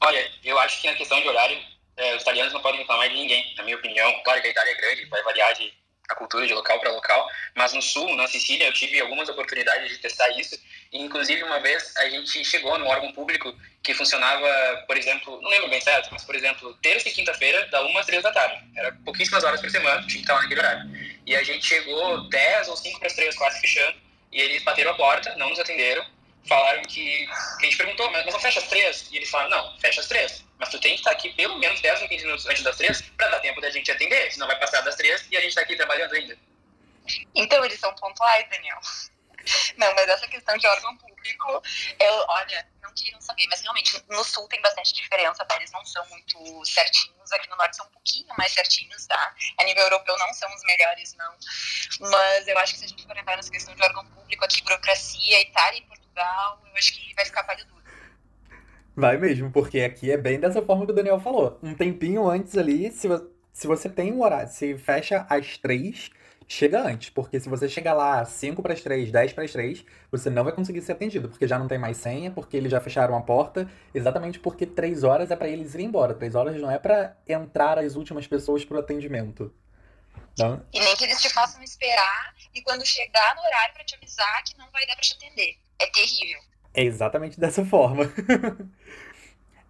Olha, eu acho que na questão de horário, é, os italianos não podem reclamar de ninguém, na minha opinião. Claro que a Itália é grande, vai variar de a cultura de local para local, mas no sul, na Sicília, eu tive algumas oportunidades de testar isso. E, inclusive, uma vez a gente chegou no órgão público que funcionava, por exemplo, não lembro bem certo, mas, por exemplo, terça e quinta-feira, da 1 às 3 da tarde. Era pouquíssimas horas por semana, tinha que estar naquele horário. E a gente chegou 10 ou 5 para as 3, quase fechando, e eles bateram a porta, não nos atenderam, falaram que, a gente perguntou, mas não fecha as 3? E eles falaram, não, fecha as 3. Mas tu tem que estar aqui pelo menos 10 ou 15 minutos antes das 3 para dar tempo da gente atender, senão vai passar das 3 e a gente está aqui trabalhando ainda. Então eles são pontuais, Daniel. Não, mas essa questão de órgão público, eu, olha, não queriam saber, mas realmente no sul tem bastante diferença, tá? Eles não são muito certinhos, aqui no norte são um pouquinho mais certinhos, tá? A nível europeu não são os melhores, não. Mas eu acho que se a gente for entrar nessa questão de órgão público, aqui, burocracia, Itália e Portugal, eu acho que vai ficar dura. Vai mesmo, porque aqui é bem dessa forma que o Daniel falou. Um tempinho antes ali, se, se você tem um horário, se fecha às três, chega antes, porque se você chegar lá 5 para as 3, 10 para as 3, você não vai conseguir ser atendido, porque já não tem mais senha, porque eles já fecharam a porta, exatamente porque 3 horas é para eles irem embora. 3 horas não é para entrar as últimas pessoas pro atendimento. Não? E nem que eles te façam esperar e quando chegar no horário para te avisar que não vai dar para te atender. É terrível. É exatamente dessa forma.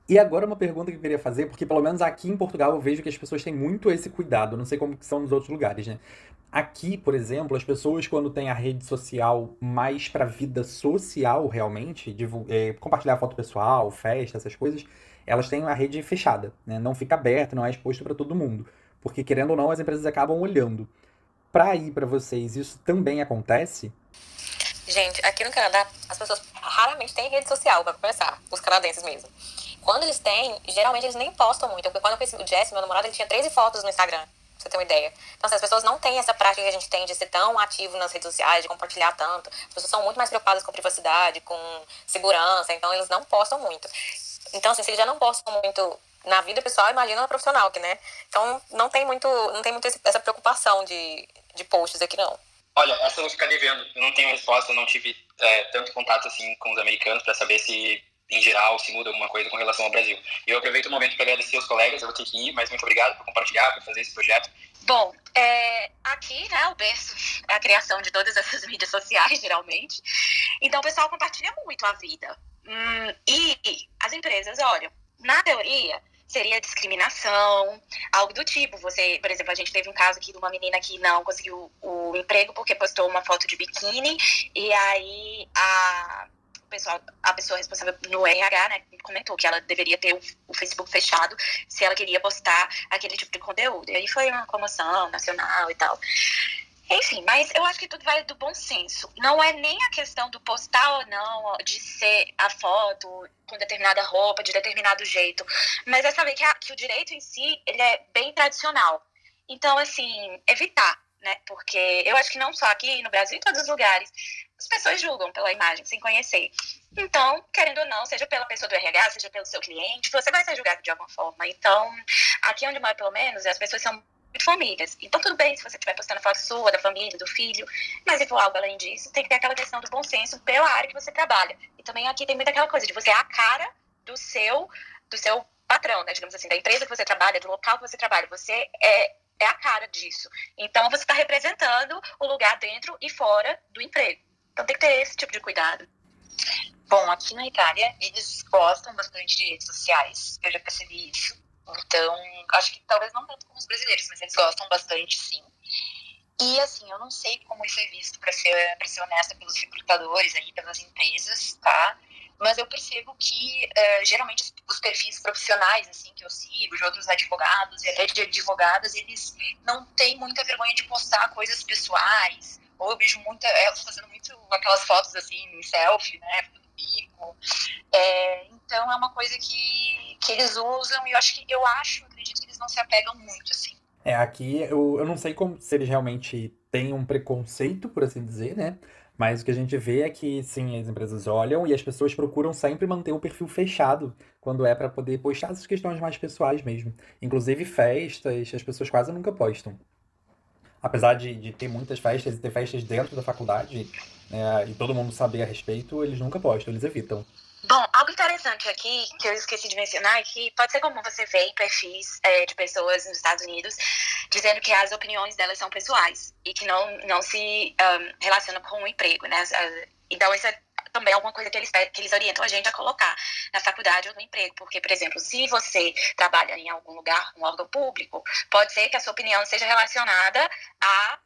E agora uma pergunta que eu queria fazer, porque pelo menos aqui em Portugal eu vejo que as pessoas têm muito esse cuidado, não sei como são nos outros lugares, né? Aqui, por exemplo, as pessoas quando têm a rede social mais para vida social realmente, é, compartilhar foto pessoal, festa, essas coisas, elas têm a rede fechada, né? Não fica aberta, não é exposto para todo mundo, porque querendo ou não as empresas acabam olhando. Para ir para vocês, isso também acontece? Gente, aqui no Canadá, as pessoas raramente têm rede social, para começar, os canadenses mesmo. Quando eles têm, geralmente eles nem postam muito. Porque quando eu conheci o Jesse, meu namorado, ele tinha 13 fotos no Instagram, pra você ter uma ideia. Então, assim, as pessoas não têm essa prática que a gente tem de ser tão ativo nas redes sociais, de compartilhar tanto. As pessoas são muito mais preocupadas com privacidade, com segurança, então eles não postam muito. Então, assim, se eles já não postam muito na vida pessoal, imagina na profissional, que, né? Então, não tem muito, não tem muito essa preocupação de, de posts aqui, não. Olha, essa eu vou ficar devendo. Eu não tenho resposta, não tive é, tanto contato assim com os americanos para saber se em geral, se muda alguma coisa com relação ao Brasil. E eu aproveito o momento para agradecer aos colegas, eu vou ter que ir, mas muito obrigado por compartilhar, por fazer esse projeto. Bom, é, aqui, né, o berço é a criação de todas essas mídias sociais, geralmente. Então, o pessoal compartilha muito a vida. Hum, e as empresas, olha, na teoria, seria discriminação, algo do tipo. Você, por exemplo, a gente teve um caso aqui de uma menina que não conseguiu o emprego porque postou uma foto de biquíni e aí a pessoal, a pessoa responsável no RH, né, comentou que ela deveria ter o, Facebook fechado se ela queria postar aquele tipo de conteúdo. E aí foi uma comoção nacional e tal. Enfim, mas eu acho que tudo vai do bom senso. Não é nem a questão do postar ou não, de ser a foto com determinada roupa, de determinado jeito, mas é saber que, a, que o direito em si, ele é bem tradicional. Então, assim, evitar, né? Porque eu acho que não só aqui no Brasil, em todos os lugares, as pessoas julgam pela imagem, sem conhecer. Então, querendo ou não, seja pela pessoa do RH, seja pelo seu cliente, você vai ser julgado de alguma forma. Então, aqui onde moro, pelo menos, as pessoas são muito famílias. Então, tudo bem se você estiver postando foto sua, da família, do filho, mas se for algo além disso, tem que ter aquela questão do bom senso pela área que você trabalha. E também aqui tem muita aquela coisa de você é a cara do seu, do seu patrão, né? Digamos assim, da empresa que você trabalha, do local que você trabalha. Você é é a cara disso. Então, você está representando o lugar dentro e fora do emprego. Então tem que ter esse tipo de cuidado. Bom, aqui na Itália, eles gostam bastante de redes sociais. Eu já percebi isso. Então, acho que talvez não tanto como os brasileiros, mas eles gostam bastante, sim. E, assim, eu não sei como isso é visto, para ser, ser honesta, pelos recrutadores aí, pelas empresas, tá? mas eu percebo que uh, geralmente os perfis profissionais assim que eu sigo, de outros advogados e até de advogadas, eles não têm muita vergonha de postar coisas pessoais, ou eu vejo muita, elas fazendo muito aquelas fotos assim, selfie, né, bico. É, então é uma coisa que, que eles usam e eu acho que eu acho, acredito que eles não se apegam muito assim. É, aqui eu, eu não sei como se eles realmente têm um preconceito, por assim dizer, né? Mas o que a gente vê é que, sim, as empresas olham e as pessoas procuram sempre manter o perfil fechado quando é para poder postar essas questões mais pessoais mesmo. Inclusive festas, as pessoas quase nunca postam. Apesar de, de ter muitas festas e ter festas dentro da faculdade né, e todo mundo saber a respeito, eles nunca postam, eles evitam. Bom, algo interessante aqui que eu esqueci de mencionar é que pode ser comum você ver perfis é, de pessoas nos Estados Unidos dizendo que as opiniões delas são pessoais e que não, não se um, relacionam com o emprego, né? Então, isso é também alguma coisa que eles, que eles orientam a gente a colocar na faculdade ou no emprego. Porque, por exemplo, se você trabalha em algum lugar, um órgão público, pode ser que a sua opinião seja relacionada a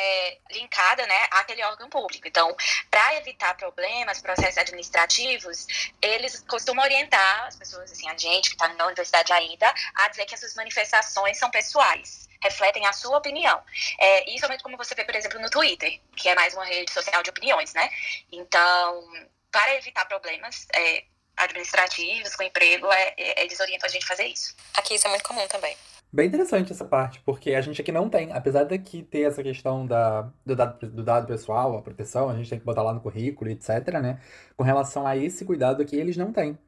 é, linkada né, àquele órgão público. Então, para evitar problemas, processos administrativos, eles costumam orientar as pessoas, assim, a gente que está na universidade ainda, a dizer que essas manifestações são pessoais, refletem a sua opinião. É, isso é como você vê, por exemplo, no Twitter, que é mais uma rede social de opiniões, né? Então, para evitar problemas, é, administrativos, com emprego, é, é, eles orientam a gente a fazer isso. Aqui isso é muito comum também. Bem interessante essa parte, porque a gente aqui não tem, apesar daqui ter essa questão da, do, dado, do dado pessoal, a proteção, a gente tem que botar lá no currículo, etc, né? Com relação a esse cuidado aqui, eles não têm.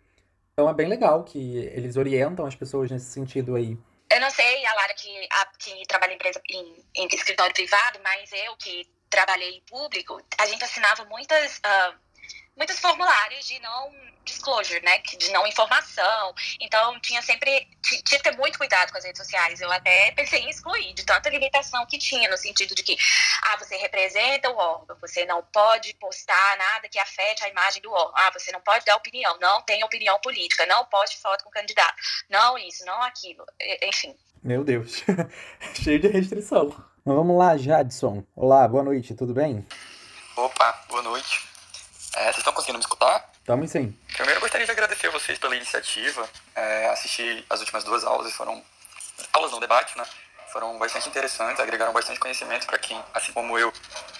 Então é bem legal que eles orientam as pessoas nesse sentido aí. Eu não sei, a Lara que, a, que trabalha em, empresa, em, em escritório privado, mas eu que trabalhei em público, a gente assinava muitas, uh, muitos formulários de não disclosure, né, de não informação. Então, tinha sempre, tinha que ter muito cuidado com as redes sociais. Eu até pensei em excluir, de tanta limitação que tinha, no sentido de que, ah, você representa o órgão, você não pode postar nada que afete a imagem do órgão. Ah, você não pode dar opinião, não tem opinião política, não poste foto com o candidato, não isso, não aquilo, enfim. Meu Deus, cheio de restrição. Mas vamos lá, Jadson. Olá, boa noite, tudo bem? Opa, boa noite. É, vocês estão conseguindo me escutar? Estamos sim. Primeiro, gostaria de agradecer a vocês pela iniciativa. É, assisti as últimas duas aulas e foram. aulas não, debate, né? Foram bastante interessantes, agregaram bastante conhecimento para quem, assim como eu,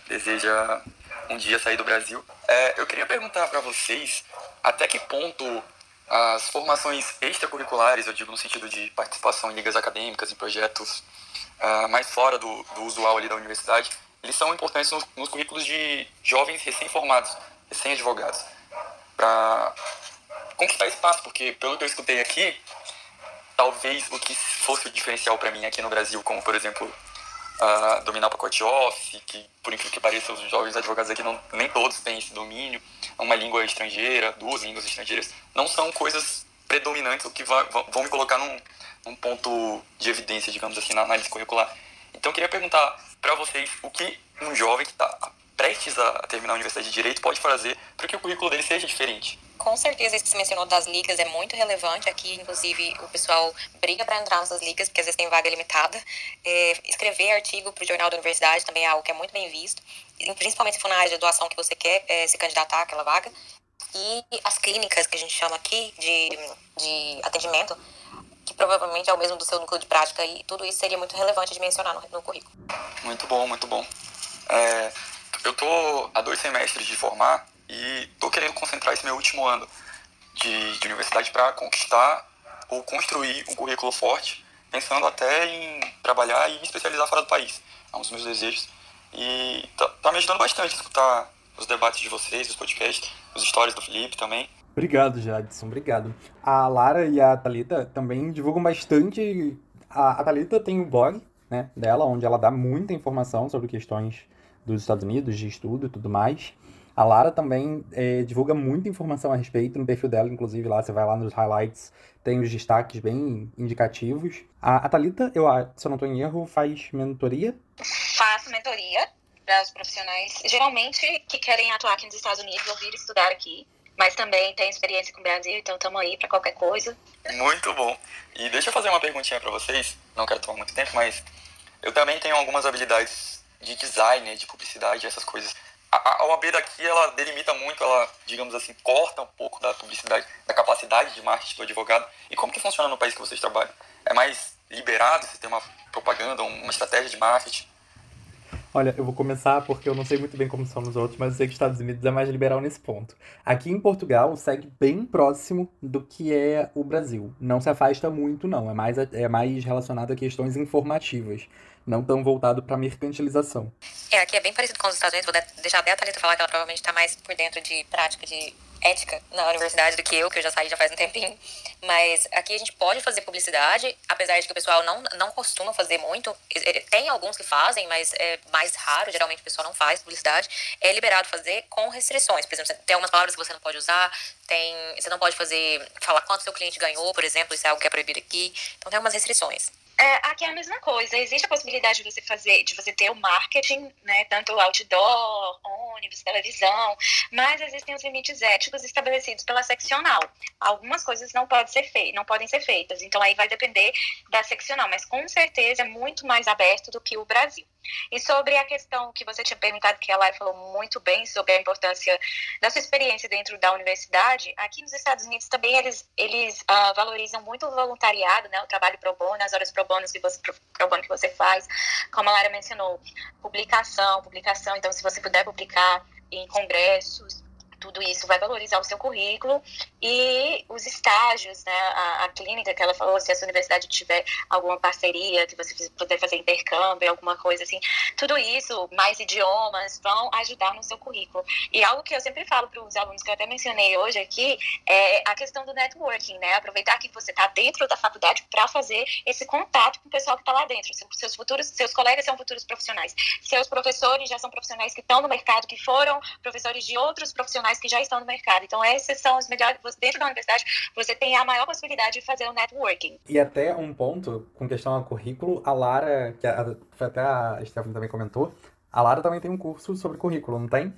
deseja um dia sair do Brasil. É, eu queria perguntar para vocês até que ponto as formações extracurriculares, eu digo no sentido de participação em ligas acadêmicas, em projetos uh, mais fora do, do usual ali da universidade, eles são importantes nos, nos currículos de jovens recém-formados recém-advogados, para conquistar espaço, porque pelo que eu escutei aqui, talvez o que fosse o diferencial para mim aqui no Brasil, como por exemplo uh, dominar o pacote Office, que por incrível que pareça os jovens advogados aqui não, nem todos têm esse domínio, uma língua estrangeira, duas línguas estrangeiras, não são coisas predominantes o que vai, vão me colocar num, num ponto de evidência, digamos assim, na análise curricular. Então eu queria perguntar para vocês o que um jovem que está prestes a terminar a Universidade de Direito pode fazer para que o currículo dele seja diferente? Com certeza, isso que você mencionou das ligas é muito relevante. Aqui, inclusive, o pessoal briga para entrar nessas ligas, porque às vezes tem vaga limitada. É, escrever artigo para o jornal da universidade também é algo que é muito bem visto, principalmente se for na área de doação que você quer é, se candidatar àquela vaga. E as clínicas que a gente chama aqui de, de atendimento, que provavelmente é o mesmo do seu núcleo de prática, e tudo isso seria muito relevante de mencionar no, no currículo. Muito bom, muito bom. É, eu tô há dois semestres de formar e tô querendo concentrar esse meu último ano de, de universidade para conquistar ou construir um currículo forte, pensando até em trabalhar e me especializar fora do país. É um dos meus desejos. E tá, tá me ajudando bastante escutar os debates de vocês, os podcasts, os stories do Felipe também. Obrigado, Jadson, obrigado. A Lara e a Talita também divulgam bastante. A, a Talita tem o um blog né, dela, onde ela dá muita informação sobre questões dos Estados Unidos, de estudo e tudo mais. A Lara também é, divulga muita informação a respeito no perfil dela, inclusive lá você vai lá nos highlights, tem os destaques bem indicativos. A, a Thalita, eu, se eu não estou em erro, faz mentoria? Faço mentoria para os profissionais, geralmente que querem atuar aqui nos Estados Unidos ou vir estudar aqui, mas também tem experiência com o Brasil, então estamos aí para qualquer coisa. Muito bom. E deixa eu fazer uma perguntinha para vocês, não quero tomar muito tempo, mas eu também tenho algumas habilidades de design, de publicidade, essas coisas. a, OAB daqui, ela delimita muito, ela, digamos assim, corta um pouco da publicidade, da capacidade de marketing do advogado. E como que funciona no país que vocês trabalham? É mais liberado? Você tem uma propaganda, uma estratégia de marketing? Olha, eu vou começar porque eu não sei muito bem como são nos outros, mas eu sei que os Estados Unidos é mais liberal nesse ponto. Aqui em Portugal segue bem próximo do que é o Brasil. Não se afasta muito, não. É mais, é mais relacionado a questões informativas, não tão voltado para mercantilização. É, aqui é bem parecido com os Estados Unidos. Vou deixar até a Thalita falar que ela provavelmente está mais por dentro de prática de ética na universidade do que eu, que eu já saí já faz um tempinho. Mas aqui a gente pode fazer publicidade, apesar de que o pessoal não, não costuma fazer muito. Tem alguns que fazem, mas é mais raro, geralmente o pessoal não faz publicidade. É liberado fazer com restrições. Por exemplo, tem algumas palavras que você não pode usar, tem, você não pode fazer, falar quanto seu cliente ganhou, por exemplo, isso é algo que é proibido aqui. Então tem algumas restrições. É, aqui é a mesma coisa. Existe a possibilidade de você fazer, de você ter o marketing, né, tanto outdoor, ônibus, televisão, mas existem os limites éticos estabelecidos pela seccional. Algumas coisas não podem ser feitas, não podem ser feitas. Então aí vai depender da seccional, mas com certeza é muito mais aberto do que o Brasil. E sobre a questão que você tinha perguntado, que a Lai falou muito bem sobre a importância da sua experiência dentro da universidade, aqui nos Estados Unidos também eles, eles uh, valorizam muito o voluntariado, né, o trabalho pro bono, as horas pro bono que você, pro bono que você faz. Como a Lara mencionou, publicação, publicação. Então, se você puder publicar em congressos, tudo isso vai valorizar o seu currículo e os estágios, né, a, a, clínica que ela falou, se a sua universidade tiver alguma parceria, que você puder fazer intercâmbio, alguma coisa assim, tudo isso, mais idiomas, vão ajudar no seu currículo. E algo que eu sempre falo para os alunos, que eu até mencionei hoje aqui, é a questão do networking, né, aproveitar que você está dentro da faculdade para fazer esse contato com o pessoal que está lá dentro, seus futuros, seus colegas são futuros profissionais, seus professores já são profissionais que estão no mercado, que foram professores de outros profissionais profissionais que já estão no mercado. Então, esses são os melhores. Dentro da universidade, você tem a maior possibilidade de fazer o networking. E até um ponto, com questão ao currículo, a Lara, que a, até a Stephanie também comentou, a Lara também tem um curso sobre currículo, não tem?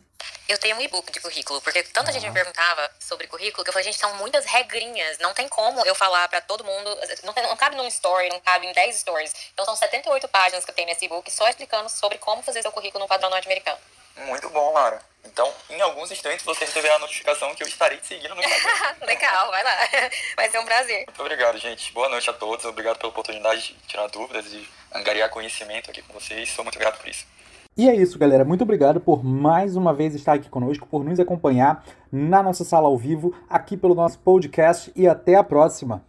Eu tenho um e-book de currículo, porque tanta ah. gente me perguntava sobre currículo que eu falei, gente, são muitas regrinhas. Não tem como eu falar para todo mundo. Não, não, cabe num story, não cabe em 10 stories. Então são 78 páginas que eu tenho nesse e-book só explicando sobre como fazer seu currículo no padrão norte-americano. Muito bom, Lara. Então, em alguns instantes, você receberá a notificação que eu estarei te seguindo no Instagram. Legal, vai lá. Vai ser um prazer. Muito obrigado, gente. Boa noite a todos. Obrigado pela oportunidade de tirar dúvidas e angariar conhecimento aqui com vocês. Sou muito grato por isso. E é isso, galera. Muito obrigado por mais uma vez estar aqui conosco, por nos acompanhar na nossa sala ao vivo, aqui pelo nosso podcast e até a próxima.